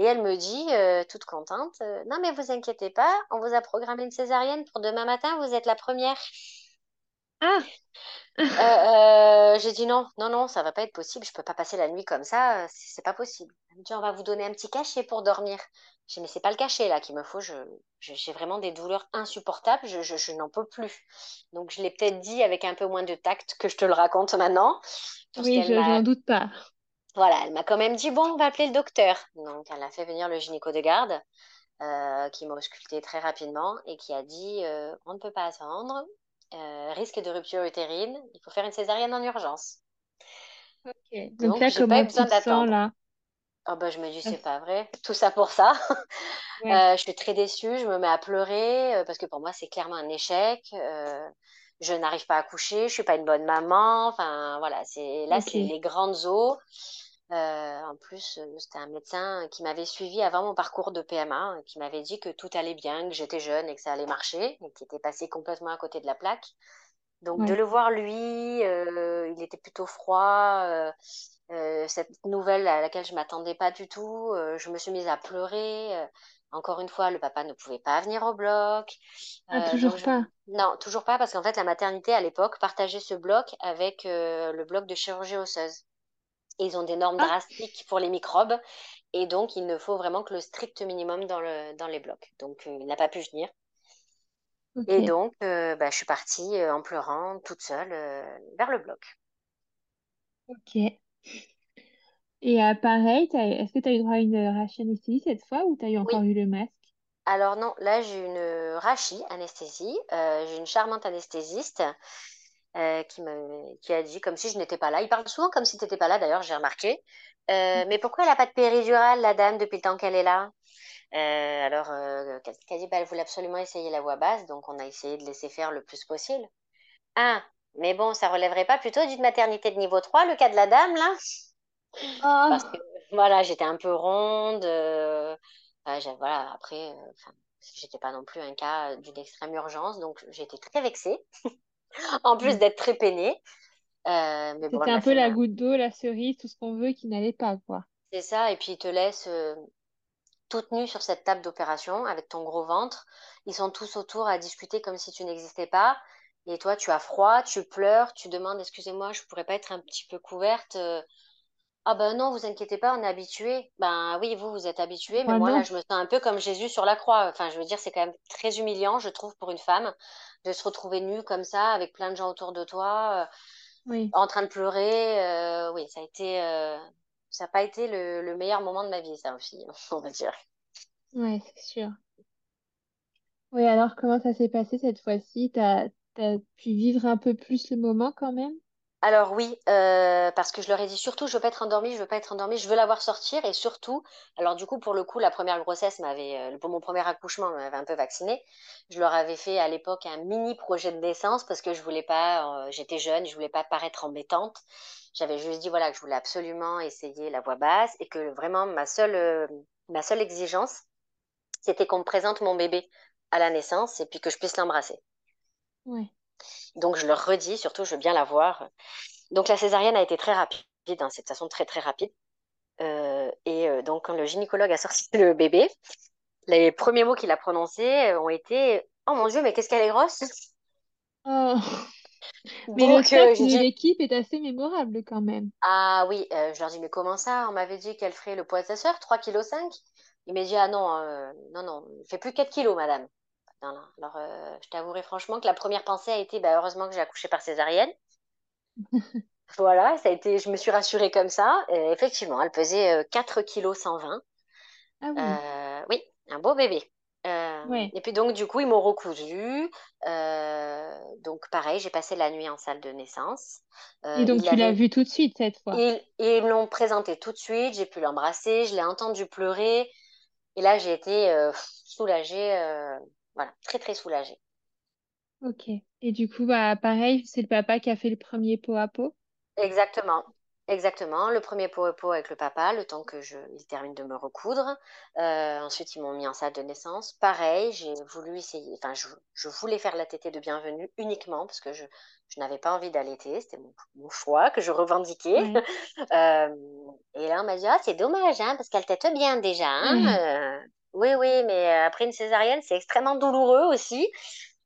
Et elle me dit, euh, toute contente, euh, non, mais vous inquiétez pas, on vous a programmé une césarienne pour demain matin, vous êtes la première. Ah! Euh, j'ai dit non, non, non, ça va pas être possible, je peux pas passer la nuit comme ça, c'est pas possible. Elle me dit, on va vous donner un petit cachet pour dormir. J'ai dit, mais c'est pas le cachet là qu'il me faut, je, je- j'ai vraiment des douleurs insupportables, je, je, je n'en peux plus. Donc je l'ai peut-être dit avec un peu moins de tact que je te le raconte maintenant, Oui, je, je n'en doute pas. Voilà, elle m'a quand même dit, bon, on va appeler le docteur. Donc elle a fait venir le gynéco de garde, euh, qui m'a ausculté très rapidement et qui a dit, euh, on ne peut pas attendre, risque de rupture utérine, il faut faire une césarienne en urgence. Ok. Donc, là, comment tu te sens là? Oh bah, je me dis, c'est pas vrai. Tout ça pour ça. je suis très déçue, je me mets à pleurer parce que pour moi, c'est clairement un échec. je n'arrive pas à coucher, je suis pas une bonne maman. Enfin, voilà, c'est là, c'est les grandes eaux. Euh, en plus, euh, c'était un médecin qui m'avait suivi avant mon parcours de PMA, qui m'avait dit que tout allait bien, que j'étais jeune et que ça allait marcher, et qui était passé complètement à côté de la plaque. Donc de le voir lui, euh, il était plutôt froid. cette nouvelle à laquelle je m'attendais pas du tout, je me suis mise à pleurer. encore une fois, le papa ne pouvait pas venir au bloc. Ah, toujours pas. Non, toujours pas, parce qu'en fait, la maternité à l'époque partageait ce bloc avec le bloc de chirurgie osseuse ils ont des normes ah. drastiques pour les microbes. Et donc, il ne faut vraiment que le strict minimum dans, le, dans les blocs. Donc, euh, il n'a pas pu venir. Et donc, euh, bah, je suis partie euh, en pleurant toute seule vers le bloc. Ok. Et pareil, est-ce que tu as eu droit à une rachie anesthésie cette fois ou tu as eu encore eu le masque? Alors non, là j'ai une rachie anesthésie. j'ai une charmante anesthésiste euh, qui, me, qui a dit comme si je n'étais pas là. Il parle souvent comme si tu n'étais pas là, d'ailleurs, j'ai remarqué. Euh, mais pourquoi elle n'a pas de péridurale, la dame, depuis le temps qu'elle est là? Euh, Alors, euh, qu'elle dit bah, Elle voulait absolument essayer la voix basse, donc on a essayé de laisser faire le plus possible. Ah, mais bon, ça relèverait pas plutôt d'une maternité de niveau 3, le cas de la dame, là? Oh. Parce que, voilà, j'étais un peu ronde. voilà, après, j'étais pas non plus un cas d'une extrême urgence, donc j'étais très vexée. En plus mm. d'être très peinée. Euh, C'était un peu la goutte d'eau, la cerise, tout ce qu'on veut qui n'allait pas, quoi. C'est ça, et puis ils te laissent euh, toute nue sur cette table d'opération avec ton gros ventre. Ils sont tous autour à discuter comme si tu n'existais pas. Et toi, tu as froid, tu pleures, tu demandes, excusez-moi, je pourrais pas être un petit peu couverte. Ah ben non, vous inquiétez pas, on est habitué. Ben oui, vous, vous êtes habitué, mais moi là, je me sens un peu comme Jésus sur la croix. Enfin, je veux dire, c'est quand même très humiliant, je trouve, pour une femme, de se retrouver nue comme ça, avec plein de gens autour de toi, euh, en train de pleurer. Euh, oui, ça a été, euh, ça n'a pas été le, meilleur moment de ma vie, ça aussi, on va dire. Oui, c'est sûr. Oui, alors comment ça s'est passé cette fois-ci? T'as, t'as pu vivre un peu plus le moment quand même? Alors oui, euh, parce que je leur ai dit surtout, je veux pas être endormie, je veux pas être endormie, je veux la voir sortir et surtout, alors du coup pour le coup la première grossesse m'avait, euh, pour mon premier accouchement m'avait un peu vaccinée. Je leur avais fait à l'époque un mini projet de naissance parce que je voulais pas, euh, j'étais jeune, je voulais pas paraître embêtante. J'avais juste dit voilà que je voulais absolument essayer la voix basse et que vraiment ma seule, ma seule exigence, c'était qu'on me présente mon bébé à la naissance et puis que je puisse l'embrasser. Ouais. Donc je leur redis, surtout je veux bien la voir. Donc la césarienne a été très rapide, hein, c'est de toute façon très très rapide. Euh, et euh, donc quand le gynécologue a sorti le bébé, les premiers mots qu'il a prononcés euh, ont été Oh mon Dieu, mais qu'est-ce qu'elle est grosse oh. Mais le fait de l'équipe est assez mémorable quand même. Ah oui, je leur dis Mais comment ça? On m'avait dit qu'elle ferait le poids de sa soeur, 3,5 kg. Il m'a dit Ah non, non, non, il fait plus 4 kg, madame. Alors, euh, je t'avouerai franchement que la première pensée a été bah, heureusement que j'ai accouché par césarienne. voilà, ça a été, je me suis rassurée comme ça. effectivement, elle pesait 4 kg 120. Ah oui. Euh, oui, un beau bébé. Euh, et puis donc, du coup, ils m'ont recousu. donc, pareil, j'ai passé la nuit en salle de naissance. et donc, tu l'as vu tout de suite cette fois? Ils, ils l'ont présenté tout de suite. J'ai pu l'embrasser. Je l'ai entendu pleurer. Et là, j'ai été soulagée voilà, très très soulagée. Ok. Et du coup, bah, pareil, c'est le papa qui a fait le premier pot à pot? Exactement. Exactement, le premier pot à pot avec le papa, le temps que je, il termine de me recoudre. Euh, ensuite, ils m'ont mis en salle de naissance. Pareil, j'ai voulu essayer, enfin, je, voulais faire la tétée de bienvenue uniquement parce que je, n'avais pas envie d'allaiter, c'était mon, choix que je revendiquais. Euh, et là, on m'a dit, ah, c'est dommage, hein, parce qu'elle tète bien déjà. Hein, euh. Oui, oui, mais euh, après une césarienne, c'est extrêmement douloureux aussi.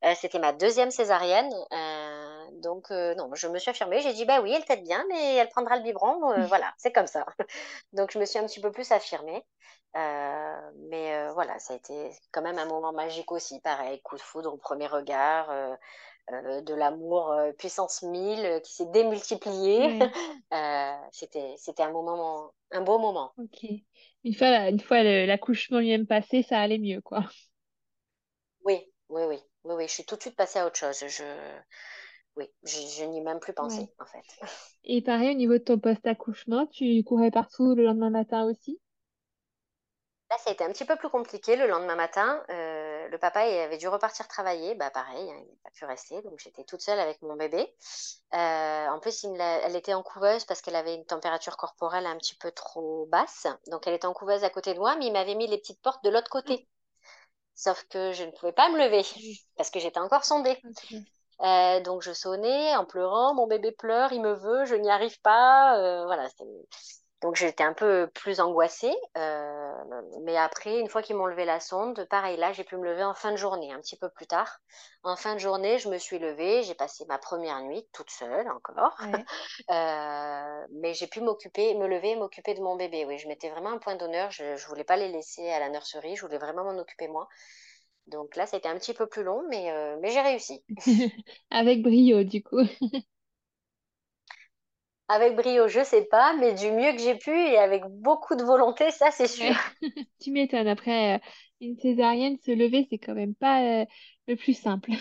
Euh, c'était ma deuxième césaриenne. Euh, donc, non, je me suis affirmée. J'ai dit, bah oui, elle tête bien, mais elle prendra le biberon. voilà, c'est comme ça. donc, je me suis un petit peu plus affirmée. mais voilà, ça a été quand même un moment magique aussi. Pareil, coup de foudre au premier regard. de l'amour puissance 1000 qui s'est démultiplié. c'était, c'était un moment, un beau moment. Ok. Une fois, une fois l'accouchement lui-même passé, ça allait mieux, quoi. Oui, oui, oui. oui, oui, je suis tout de suite passée à autre chose. Je, oui, je, je n'y ai même plus Ouais. pensé, en fait. Et pareil, au niveau de ton post-accouchement, tu courais partout le lendemain matin aussi? Là, ça a été un petit peu plus compliqué le lendemain matin. Euh, le papa il avait dû repartir travailler. Bah, pareil, hein, il n'a pas pu rester. Donc, j'étais toute seule avec mon bébé. Euh, en plus, il elle était en couveuse parce qu'elle avait une température corporelle un petit peu trop basse. Donc, elle était en couveuse à côté de moi, mais il m'avait mis les petites portes de l'autre Ah, côté. Sauf que je ne pouvais pas me lever parce que j'étais encore sondée. Ok. Euh, donc je sonnais en pleurant, mon bébé pleure, il me veut, je n'y arrive pas. voilà. c'est- Donc j'étais un peu plus angoissée. euh, mais après, une fois qu'ils m'ont levé la sonde, pareil, là, j'ai pu me lever en fin de journée, un petit peu plus tard. En fin de journée, je me suis levée, j'ai passé ma première nuit toute seule encore. Ouais. Euh, mais j'ai pu m'occuper, me lever et m'occuper de mon bébé. Oui, je mettais vraiment un point d'honneur. Je ne voulais pas les laisser à la nurserie, je voulais vraiment m'en occuper moi. Donc là, ça a été un petit peu plus long, mais, euh, mais j'ai réussi. Avec brio, du coup. Avec brio, je sais pas, mais du mieux que j'ai pu et avec beaucoup de volonté, ça c'est sûr. Tu m'étonnes. Après, euh, une césarienne, se lever, c'est quand même pas euh, le plus simple.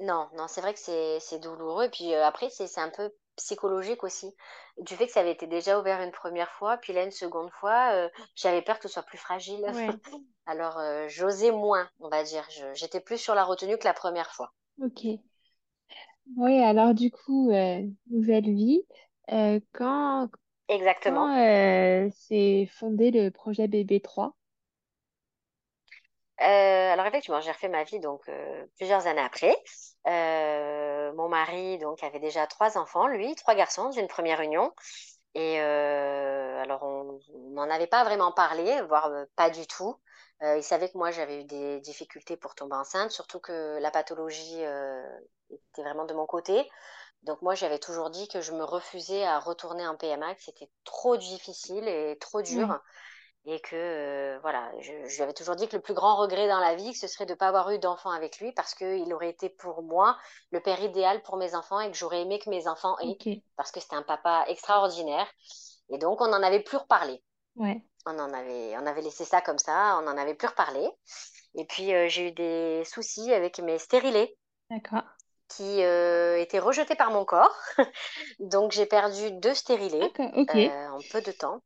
Non, non, c'est vrai que c'est douloureux. Et puis euh, après, c'est un peu psychologique aussi. Du fait que ça avait été déjà ouvert une première fois, puis là une seconde fois, euh, j'avais peur que ce soit plus fragile. Ouais. Alors euh, j'osais moins, on va dire. J'étais plus sur la retenue que la première fois. Ok. Oui, alors du coup, euh, nouvelle vie. Euh, quand Exactement. quand euh, s'est fondé le projet BB3? Euh, alors effectivement, j'ai refait ma vie donc euh, plusieurs années après. Euh, mon mari donc avait déjà trois enfants, lui, trois garçons d'une première union. Et euh, alors on n'en avait pas vraiment parlé, voire euh, pas du tout. Euh, il savait que moi j'avais eu des difficultés pour tomber enceinte, surtout que la pathologie euh, était vraiment de mon côté. Donc moi j'avais toujours dit que je me refusais à retourner en PMA, que c'était trop difficile et trop dur. Et que, euh, voilà, je, je lui avais toujours dit que le plus grand regret dans la vie, ce serait de ne pas avoir eu d'enfant avec lui, parce qu'il aurait été pour moi le père idéal pour mes enfants et que j'aurais aimé que mes enfants aient, parce que c'était un papa extraordinaire. Et donc, on n'en avait plus reparlé. Ouais. On en avait, on avait laissé ça comme ça, on n'en avait plus reparlé. Et puis, euh, j'ai eu des soucis avec mes stérilés D'accord. qui euh, étaient rejetés par mon corps. Donc, j'ai perdu deux stérilés. Ok. euh, en peu de temps.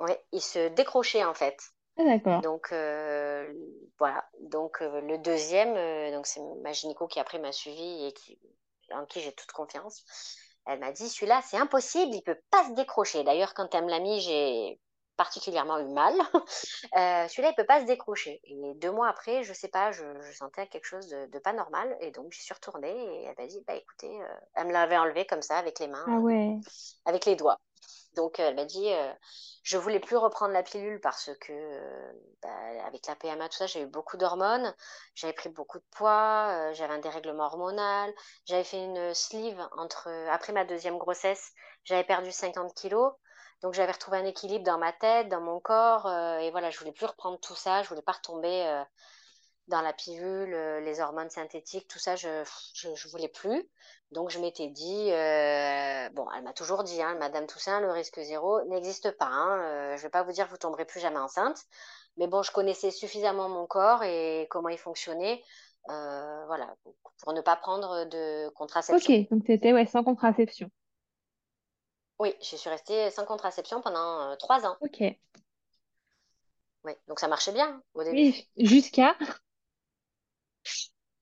Ouais, ils se décrochaient en fait. Ah, d'accord. Donc voilà. Donc le deuxième, donc c'est ma gynéco qui après m'a suivi et qui, en qui j'ai toute confiance. Elle m'a dit celui-là c'est impossible, il peut pas se décrocher. D'ailleurs quand elle me l'a mis, j'ai particulièrement eu mal. Euh, celui-là il peut pas se décrocher. Et deux mois après, je sais pas, je, je sentais quelque chose de, de pas normal et donc j'y suis retournée et elle m'a dit bah écoutez, euh, elle me l'avait enlevé comme ça avec les mains, Ah euh, avec les doigts. Donc, elle m'a dit, je voulais plus reprendre la pilule parce que, bah, avec la PMA, tout ça, j'ai eu beaucoup d'hormones, j'avais pris beaucoup de poids, j'avais un dérèglement hormonal, j'avais fait une sleeve entre, après ma deuxième grossesse, j'avais perdu 50 kilos. Donc, j'avais retrouvé un équilibre dans ma tête, dans mon corps, euh, et voilà, je voulais plus reprendre tout ça, je voulais pas retomber euh, dans la pilule, euh, les hormones synthétiques, tout ça, je, je, voulais plus. Donc, je m'étais dit, bon, elle m'a toujours dit, hein, Madame Toussaint, le risque zéro n'existe pas. Hein, je vais pas vous dire que vous tomberez plus jamais enceinte. Mais bon, je connaissais suffisamment mon corps et comment il fonctionnait, voilà, pour ne pas prendre de Ok. contraception. Donc c'était ouais sans contraception. Oui, je suis restée sans contraception pendant euh, trois ans. Ok. Oui, donc ça marchait bien hein, au début. Oui. Jusqu'à?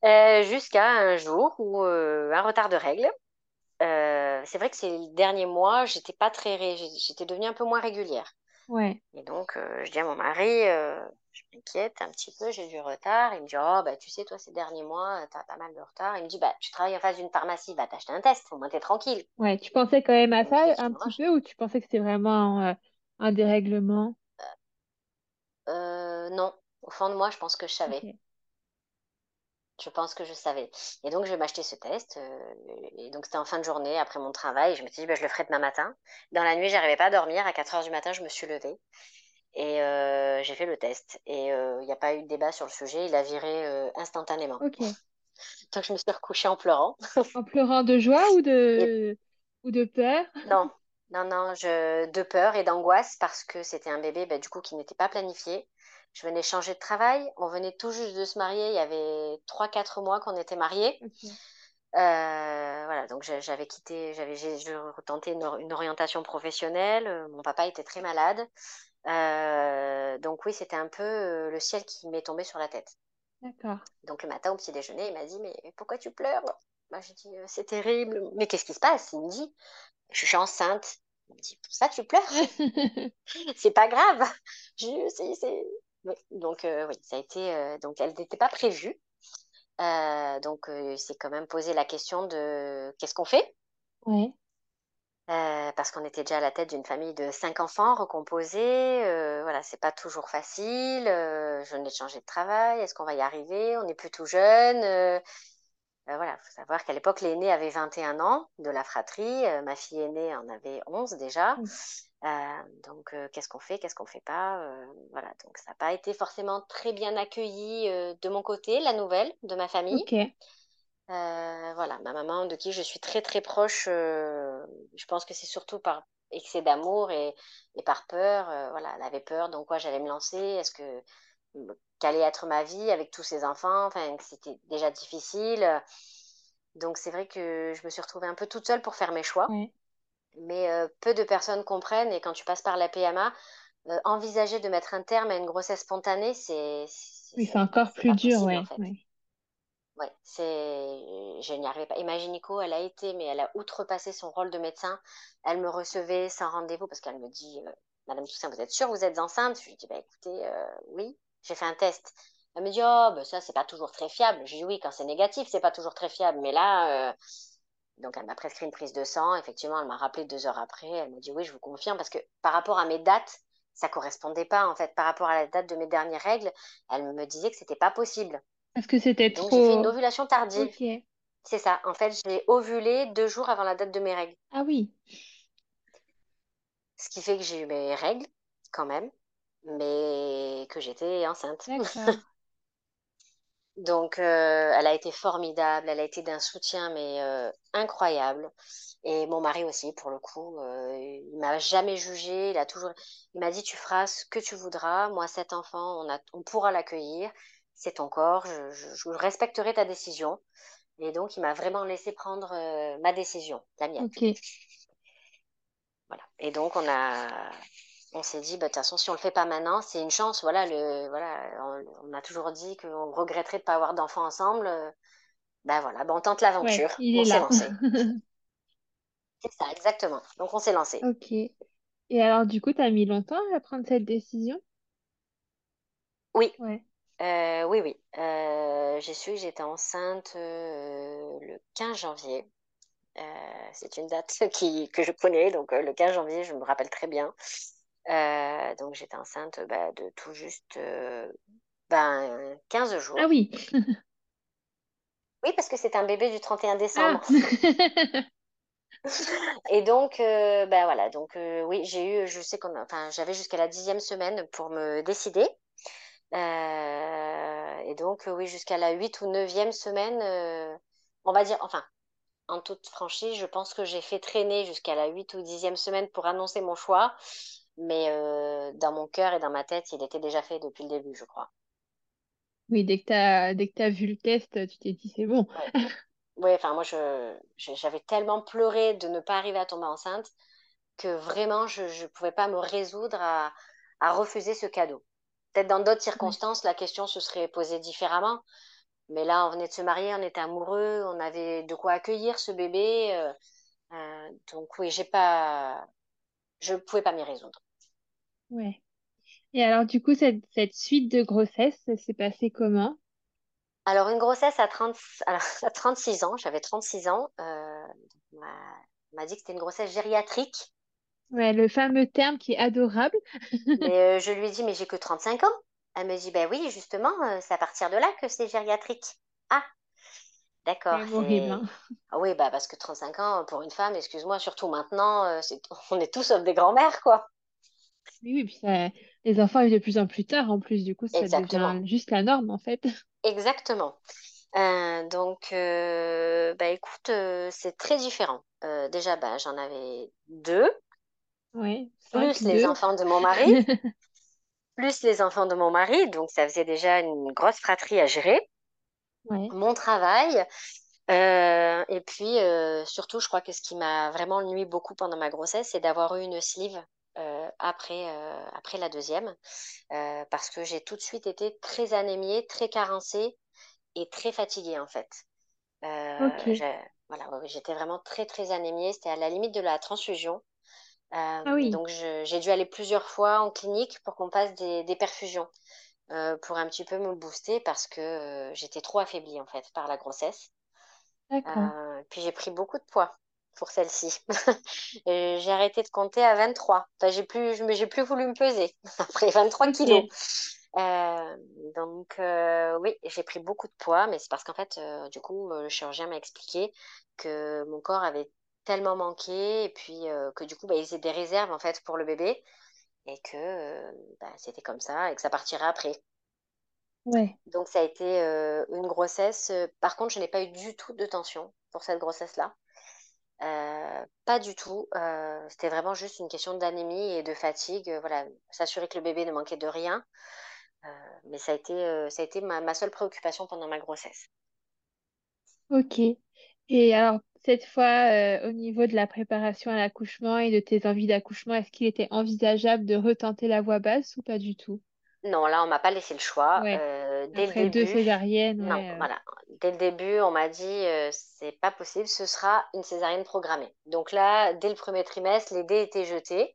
Euh, jusqu'à un jour où euh, un retard de règles. Euh, c'est vrai que ces derniers mois, j'étais pas très, ré- j'étais devenue un peu moins régulière. Ouais. Et donc, je dis à mon mari, je m'inquiète un petit peu, j'ai du retard. Il me dit, oh, bah, tu sais, toi, ces derniers mois, tu as pas mal de retard. Il me dit, bah, tu travailles en face d'une pharmacie, va t'acheter un test, au moins t'es tranquille. Ouais. Tu pensais quand même à Donc, ça un petit peu ou tu pensais que c'était vraiment euh, un dérèglement? euh, non, au fond de moi, je pense que je savais. Je pense que je savais. Et donc, je vais m'acheter ce test. euh, et donc, c'était en fin de journée, après mon travail. Je me suis dit, bah, je le ferai demain matin. Dans la nuit, j'arrivais pas à dormir. À 4 heures du matin, je me suis levée. Et euh, j'ai fait le test. Et euh, il n'y a pas eu de débat sur le sujet. Il a viré euh, instantanément. Ok. Donc, je me suis recouchée en pleurant. En pleurant de joie ou Et de ou de peur? non, non, non, je... de peur et d'angoisse parce que c'était un bébé, bah, du coup, qui n'était pas planifié. Je venais changer de travail. On venait tout juste de se marier. Il y avait 3-4 mois qu'on était mariés. voilà, donc j'avais quitté, j'avais tenté une, une, orientation professionnelle. Mon papa était très malade. Donc oui, c'était un peu le ciel qui m'est tombé sur la tête. D'accord. Donc le matin au petit déjeuner, il m'a dit, mais pourquoi tu pleures? Bah, J'ai dit, c'est terrible. Mais qu'est-ce qui se passe? Il me dit, je suis enceinte. Il me dit, pour ça tu pleures? C'est pas grave. Je, c'est, Donc oui, ça a été, donc elle n'était pas prévue. donc c'est quand même posé la question de qu'est-ce qu'on fait? Oui. Parce qu'on était déjà à la tête d'une famille de cinq enfants recomposés. voilà, c'est pas toujours facile. je venais de changer de travail. Est-ce qu'on va y arriver? On n'est plus tout jeune. Euh, voilà, il faut savoir qu'à l'époque, l'aîné avait 21 ans de la fratrie. Euh, ma fille aînée en avait 11 déjà. Mmh. Euh, donc, qu'est-ce qu'on fait, qu'est-ce qu'on fait pas? Voilà, donc ça n'a pas été forcément très bien accueilli de mon côté, la nouvelle de ma famille. Voilà, ma maman, de qui je suis très très proche, je pense que c'est surtout par excès d'amour et, et, par peur. voilà, elle avait peur, donc quoi, j'allais me lancer. Est-ce que qu'allait être ma vie avec tous ces enfants? Enfin, c'était déjà difficile. Donc, c'est vrai que je me suis retrouvée un peu toute seule pour faire mes choix. Mais euh, peu de personnes comprennent. Et quand tu passes par la PMA, euh, envisager de mettre un terme à une grossesse spontanée, c'est. Oui, c'est encore plus dur, ouais. Ouais, c'est. Je n'y arrivais pas. Imaginico, elle a été, mais elle a outrepassé son rôle de médecin. Elle me recevait sans rendez-vous parce qu'elle me dit euh, Madame Toussaint, vous êtes sûre vous êtes enceinte? Je lui dis bah, écoutez, oui. J'ai fait un test. Elle me dit, oh, ben ça, c'est pas toujours très fiable. Je dis, oui, quand c'est négatif, c'est pas toujours très fiable. Mais là, euh, donc elle m'a prescrit une prise de sang. Effectivement, elle m'a rappelé deux heures après. Elle m'a dit, oui, je vous confirme, parce que par rapport à mes dates, ça correspondait pas, en fait. Par rapport à la date de mes dernières règles, elle me disait que c'était pas possible. Parce que c'était trop. Donc j'ai fait une ovulation tardive. C'est ça. En fait, j'ai ovulé deux jours avant la date de mes règles. Ah oui. Ce qui fait que j'ai eu mes règles, quand même mais que j'étais enceinte. Donc, euh, elle a été formidable, elle a été d'un soutien, mais euh, incroyable. Et mon mari aussi, pour le coup, euh, il m'a jamais jugé. Il a toujours, il m'a dit, tu feras ce que tu voudras. Moi, cet enfant, on, a, on pourra l'accueillir. C'est ton corps. Je, je, respecterai ta décision. Et donc, il m'a vraiment laissé prendre ma décision, la mienne. Voilà. Et donc, on a, on s'est dit, bah, de toute façon, si on le fait pas maintenant, c'est une chance. Voilà, le, voilà, on, a toujours dit qu'on regretterait de pas avoir d'enfants ensemble. Ben voilà, ben on tente l'aventure. on s'est lancé. c'est ça, exactement. Donc on s'est lancé. Ok. Et alors, du coup, tu as mis longtemps à prendre cette décision? Oui. Ouais. Euh, oui, oui. Euh, j'ai su que j'étais enceinte euh, le 15 janvier. c'est une date qui, que je connais, donc le 15 janvier, je me rappelle très bien. Euh, donc j'étais enceinte bah, de tout juste euh, ben, 15 jours. Ah oui. oui, parce que c'est un bébé du 31 décembre. Ah. Et donc, euh, ben voilà, donc oui, j'ai eu, je sais qu'on, enfin, j'avais jusqu'à la dixième semaine pour me décider. Et donc, oui, jusqu'à la huit ou neuvième semaine, on va dire, enfin, en toute franchise, je pense que j'ai fait traîner jusqu'à la huit ou dixième semaine pour annoncer mon choix. Mais euh, dans mon cœur et dans ma tête, il était déjà fait depuis le début, je crois. Oui, dès que tu as, dès que as vu le test, tu t'es dit c'est bon. Oui, enfin moi, je, j'avais tellement pleuré de ne pas arriver à tomber enceinte que vraiment, je ne pouvais pas me résoudre à, à refuser ce cadeau. Peut-être dans d'autres circonstances, la question se serait posée différemment. Mais là, on venait de se marier, on était amoureux, on avait de quoi accueillir ce bébé. Euh, euh, donc oui, j'ai pas, je ne pouvais pas m'y résoudre. Ouais. Et alors, du coup, cette, cette suite de grossesse, ça s'est passé comment? Alors, une grossesse à, 30, alors, à 36 ans, j'avais 36 ans, euh, on m'a dit que c'était une grossesse gériatrique. Ouais, le fameux terme qui est adorable. mais euh, je lui ai dit, mais j'ai que 35 ans. Elle me dit, ben oui, justement, euh, c'est à partir de là que c'est gériatrique. Ah, d'accord. C'est horrible. Hein. Ah oui, bah, parce que 35 ans pour une femme, excuse-moi, surtout maintenant, euh, on est tous sauf des grands-mères, quoi. Oui, oui, puis les enfants arrivent de plus en plus tard en plus, du coup, ça devient juste la norme en fait. Exactement. Euh, donc, euh, bah écoute, euh, c'est très différent. déjà, bah, j'en avais deux, Oui, plus les enfants de mon mari. plus les enfants de mon mari, donc ça faisait déjà une grosse fratrie à gérer. Mon travail. euh, et puis, euh, surtout, je crois que ce qui m'a vraiment nuit beaucoup pendant ma grossesse, c'est d'avoir eu une sleeve euh, après, après la deuxième, parce que j'ai tout de suite été très anémiée, très carencée et très fatiguée, en fait. Voilà, j'étais vraiment très, très anémiée. C'était à la limite de la transfusion. Euh, Ah oui. donc, j'ai dû aller plusieurs fois en clinique pour qu'on passe des, des perfusions euh, pour un petit peu me booster parce que euh, j'étais trop affaiblie en fait par la grossesse. Puis j'ai pris beaucoup de poids pour celle-ci. J'ai arrêté de compter à 23. Enfin, j'ai plus, j'ai plus voulu me peser après 23 kilos. Euh, donc euh, oui, j'ai pris beaucoup de poids, mais c'est parce qu'en fait, euh, du coup, le chirurgien m'a expliqué que mon corps avait tellement manqué et puis euh, que du coup, bah, il faisait des réserves en fait pour le bébé et que euh, bah, c'était comme ça et que ça partirait après. Ouais. Donc ça a été euh, une grossesse. Par contre, je n'ai pas eu du tout de tension pour cette grossesse-là. Pas du tout. C'était vraiment juste une question d'anémie et de fatigue. Voilà, s'assurer que le bébé ne manquait de rien. Mais ça a été, ça a été ma, ma seule préoccupation pendant ma grossesse. Ok. Et alors, cette fois, euh, au niveau de la préparation à l'accouchement et de tes envies d'accouchement, est-ce qu'il était envisageable de retenter la voie basse ou pas du tout? Non, là, on m'a pas laissé le choix. Ouais. Euh, dès le Après deux début, césariennes, non, ouais. euh, voilà. Dès le début, on m'a dit, c'est pas possible, ce sera une césarienne programmée. Donc là, dès le premier trimestre, les dés étaient jetés.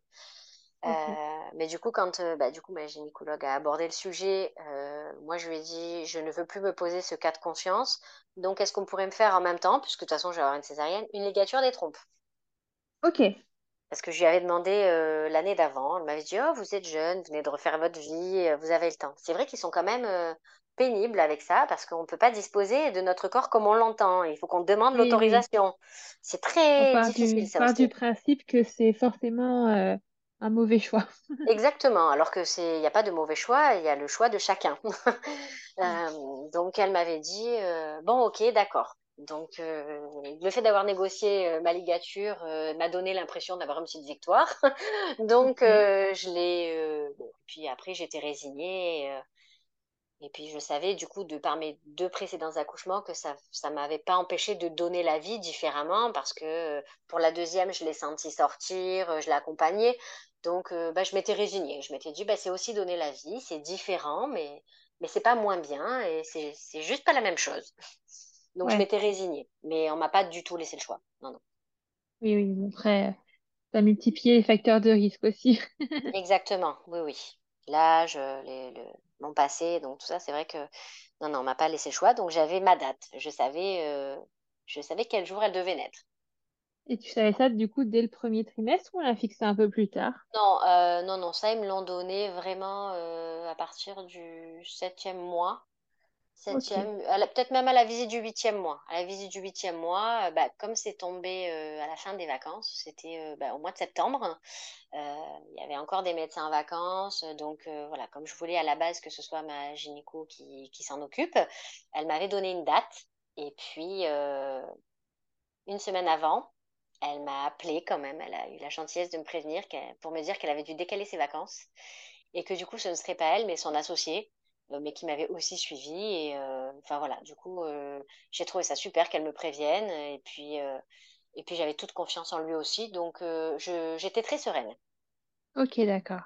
Euh, mais du coup, quand euh, bah, du coup, ma gynécologue a abordé le sujet, euh, moi je lui ai dit, je ne veux plus me poser ce cas de conscience. Donc, est-ce qu'on pourrait me faire en même temps, puisque de toute façon, je vais avoir une césarienne, une ligature des trompes? Ok. Parce que je lui avais demandé euh, l'année d'avant. Elle m'avait dit, oh, vous êtes jeune, vous venez de refaire votre vie, vous avez le temps. C'est vrai qu'ils sont quand même euh, pénibles avec ça, parce qu'on ne peut pas disposer de notre corps comme on l'entend. Il faut qu'on demande Oui, oui. l'autorisation. C'est On très part difficile, du, ça part du principe que c'est forcément euh, un mauvais choix. Exactement, alors que c'est, il n'y a pas de mauvais choix, il y a le choix de chacun. Euh, donc elle m'avait dit, euh, bon, ok, d'accord. Donc euh, le fait d'avoir négocié ma ligature m'a donné l'impression d'avoir une petite victoire. Donc je l'ai, bon, puis après j'étais résignée. et puis je savais du coup de par mes deux précédents accouchements que ça ça m'avait pas empêché de donner la vie différemment parce que pour la deuxième je l'ai senti sortir, je l'ai accompagnée. Donc euh, bah, je m'étais résignée. Je m'étais dit bah c'est aussi donner la vie, c'est différent mais mais c'est pas moins bien et c'est juste pas la même chose. Donc je m'étais résignée, mais on m'a pas du tout laissé le choix. Non non. Oui, oui. Après, ça multiplie les facteurs de risque aussi. Exactement. Oui oui. L'âge, euh, le, mon passé, donc tout ça, c'est vrai que non, non, on m'a pas laissé le choix, donc j'avais ma date. Je savais, euh, je savais quel jour elle devait naître. Et tu savais ça du coup dès le premier trimestre ou on l'a fixé un peu plus tard? Non, euh, non, non, ça, ils me l'ont donné vraiment euh, à partir du septième mois. Ok. Septième, à la- peut-être même à la visite du huitième mois. À la visite du huitième mois, euh, bah, comme c'est tombé euh, à la fin des vacances, c'était euh, bah, au mois de septembre. euh, il y avait encore des médecins en vacances, donc euh, voilà, comme je voulais à la base que ce soit ma gynéco qui, qui s'en occupe, elle m'avait donné une date. Et puis, euh, une semaine avant, elle m'a appelé quand même. Elle a eu la gentillesse de me prévenir pour me dire qu'elle avait dû décaler ses vacances et que du coup, ce ne serait pas elle, mais son associé, euh, mais qui m'avait aussi suivi. Et euh, enfin voilà, du coup, euh, j'ai trouvé ça super qu'elle me prévienne. Et puis, euh, et puis j'avais toute confiance en lui aussi, donc j'étais très sereine. Ok, d'accord.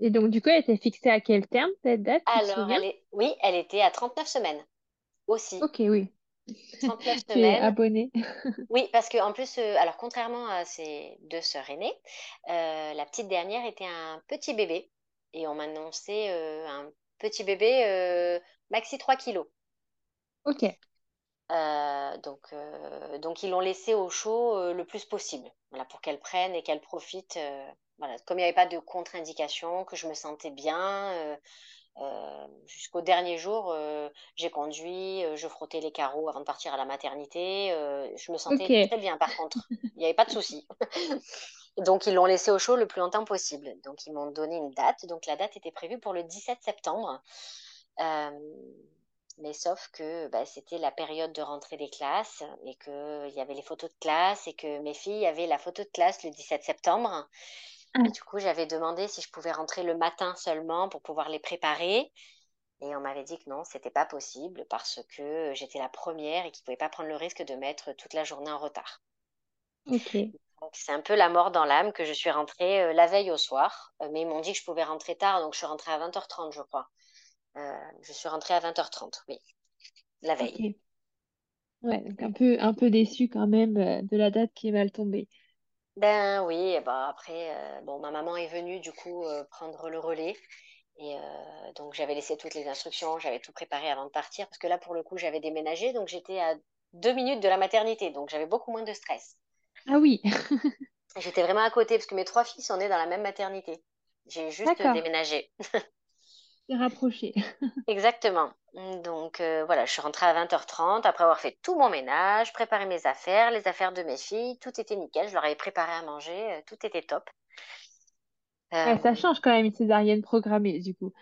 Et donc du coup, elle était fixée à quel terme cette date, Alors, souviens? elle est, oui, elle était à 39 semaines aussi. Ok, oui. 39 Tu es semaines. abonné. Oui, parce que en plus, euh, alors contrairement à ses deux sœurs aînées, euh, la petite dernière était un petit bébé et on m'a annoncé euh, un petit bébé maxi 3 kilos. Ok, donc, donc ils l'ont laissé au chaud le plus possible, voilà, pour qu'elle prenne et qu'elle profite. voilà, comme il n'y avait pas de contre-indication, que je me sentais bien, euh, jusqu'au dernier jour, euh, j'ai conduit, euh, je frottais les carreaux avant de partir à la maternité. je me sentais très bien par contre. Il n'y avait pas de souci. Donc ils l'ont laissé au chaud le plus longtemps possible. Donc ils m'ont donné une date. Donc la date était prévue pour le 17 septembre. Mais sauf que bah, c'était la période de rentrée des classes et qu'il y avait les photos de classe et que mes filles avaient la photo de classe le 17 septembre. Et du coup, j'avais demandé si je pouvais rentrer le matin seulement pour pouvoir les préparer. Et on m'avait dit que non, c'était pas possible parce que j'étais la première et qu'ils ne pouvaient pas prendre le risque de mettre toute la journée en retard. Donc c'est un peu la mort dans l'âme que je suis rentrée euh, la veille au soir. Euh, mais ils m'ont dit que je pouvais rentrer tard, donc je suis rentrée à 20h30, je crois. Euh, je suis rentrée à 20h30, oui, la veille. Ouais, donc un peu, un peu déçue quand même de la date qui est mal tombée. Ben oui, bah après, bon, ma maman est venue du coup prendre le relais. Et donc j'avais laissé toutes les instructions, j'avais tout préparé avant de partir, parce que là pour le coup j'avais déménagé, donc j'étais à deux minutes de la maternité, donc j'avais beaucoup moins de stress. Ah oui. J'étais vraiment à côté, parce que mes trois filles sont nées dans la même maternité. J'ai juste déménagé. rapproché. Exactement. Donc voilà, je suis rentrée à 20h30 après avoir fait tout mon ménage, préparé mes affaires, les affaires de mes filles, tout était nickel. Je leur avais préparé à manger, tout était top. ça change quand même une césarienne programmée, du coup.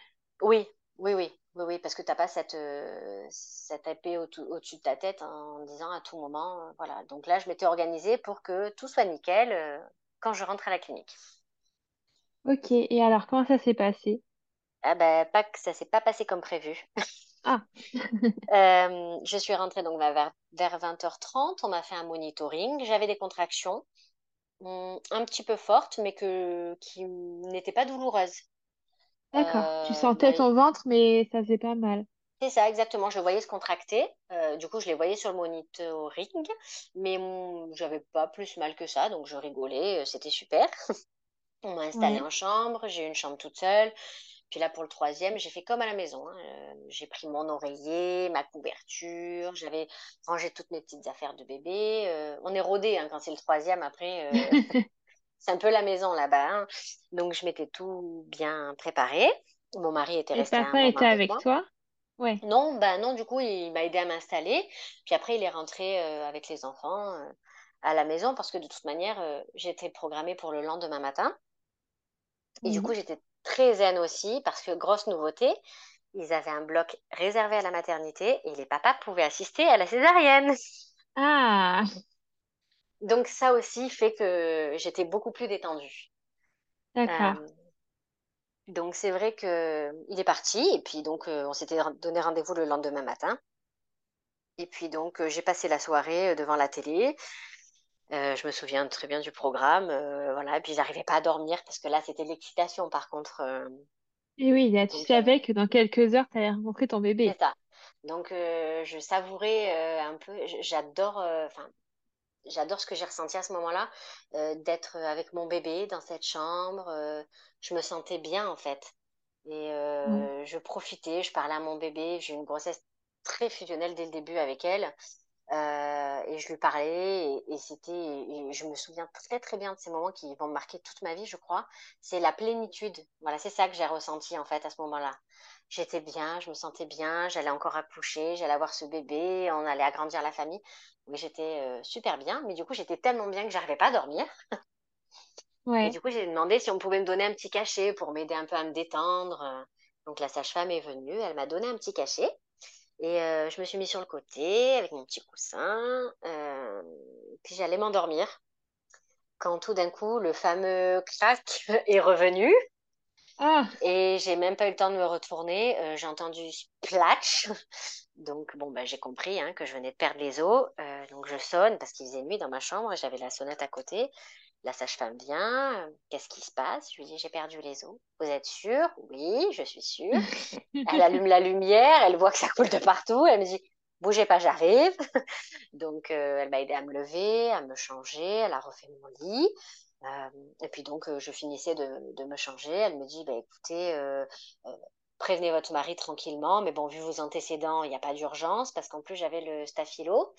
Oui, oui, oui, oui, oui, parce que tu n'as pas cette, cette épée au-dessus de ta tête en disant à tout moment, voilà. Donc là, je m'étais organisée pour que tout soit nickel quand je rentre à la clinique. Ok, et alors comment ça s'est passé? Ah ben, pas que ça s'est pas passé comme prévu. Ah. Euh, je suis rentrée donc vers, vers 20h30. On m'a fait un monitoring. J'avais des contractions hum, un petit peu fortes, mais que, qui n'étaient pas douloureuses. D'accord. tu euh, sentais ton ventre, mais ça faisait pas mal. C'est ça, exactement. Je voyais se contracter. Euh, du coup, je les voyais sur le monitoring, mais j'avais pas plus mal que ça, donc je rigolais. C'était super. On m'a installée en chambre. J'ai eu une chambre toute seule. Puis là, pour le troisième, j'ai fait comme à la maison. Hein. Euh, j'ai pris mon oreiller, ma couverture, j'avais rangé toutes mes petites affaires de bébé. Euh, on est rodé hein, quand c'est le troisième. Après, euh, c'est un peu la maison là-bas. Hein. Donc, je m'étais tout bien préparé. Mon mari était resté. Et papa était avec, toi? Ouais. Non, bah non, du coup, il m'a aidé à m'installer. Puis après, il est rentré avec les enfants à la maison parce que de toute manière, j'étais programmée pour le lendemain matin. Et du mmh coup, j'étais très zen aussi parce que, grosse nouveauté, ils avaient un bloc réservé à la maternité et les papas pouvaient assister à la césarienne. Ah Donc ça aussi fait que j'étais beaucoup plus détendue. D'accord. Euh, donc c'est vrai que il est parti et puis donc euh, on s'était donné rendez-vous le lendemain matin. Et puis donc euh, j'ai passé la soirée devant la télé. Euh, je me souviens très bien du programme, euh, voilà. Et puis j'arrivais pas à dormir parce que là c'était l'excitation par contre. Euh. Et oui, là, tu savais que dans quelques heures, tu allais rencontrer ton bébé. c'est ça. Donc je savourais un peu. J'adore, enfin, j'adore ce que j'ai ressenti à ce moment-là, d'être avec mon bébé dans cette chambre. je me sentais bien en fait. Et je profitais, je parlais à mon bébé. J'ai eu une grossesse très fusionnelle dès le début avec elle. Euh, et je lui parlais et, c'était, je me souviens très très bien de ces moments qui vont marquer toute ma vie, je crois. C'est la plénitude. Voilà, c'est ça que j'ai ressenti en fait à ce moment-là. J'étais bien, je me sentais bien, j'allais encore accoucher, j'allais avoir ce bébé, on allait agrandir la famille. Oui, j'étais euh, super bien, mais du coup j'étais tellement bien que j'arrivais pas à dormir. Ouais. Et du coup j'ai demandé si on pouvait me donner un petit cachet pour m'aider un peu à me détendre. Donc la sage-femme est venue, elle m'a donné un petit cachet. Et euh, je me suis mis sur le côté avec mon petit coussin. Euh, puis j'allais m'endormir. Quand tout d'un coup, le fameux crack est revenu. Ah. Et j'ai même pas eu le temps de me retourner. Euh, j'ai entendu splatch. Donc, bon, ben, j'ai compris hein, que je venais de perdre les os. donc, je sonne parce qu'il faisait nuit dans ma chambre et j'avais la sonnette à côté. La sage-femme vient, qu'est-ce qui se passe? Je lui dis, j'ai perdu les os. Vous êtes sûre Oui, je suis sûre. elle allume la lumière, elle voit que ça coule de partout. Elle me dit, bougez pas, j'arrive. donc, euh, elle m'a aidé à me lever, à me changer. Elle a refait mon lit. Euh, et puis donc, euh, je finissais de, me changer. Elle me dit, bah, écoutez, prévenez votre mari tranquillement, mais bon, vu vos antécédents, il n'y a pas d'urgence, parce qu'en plus, j'avais le staphylo,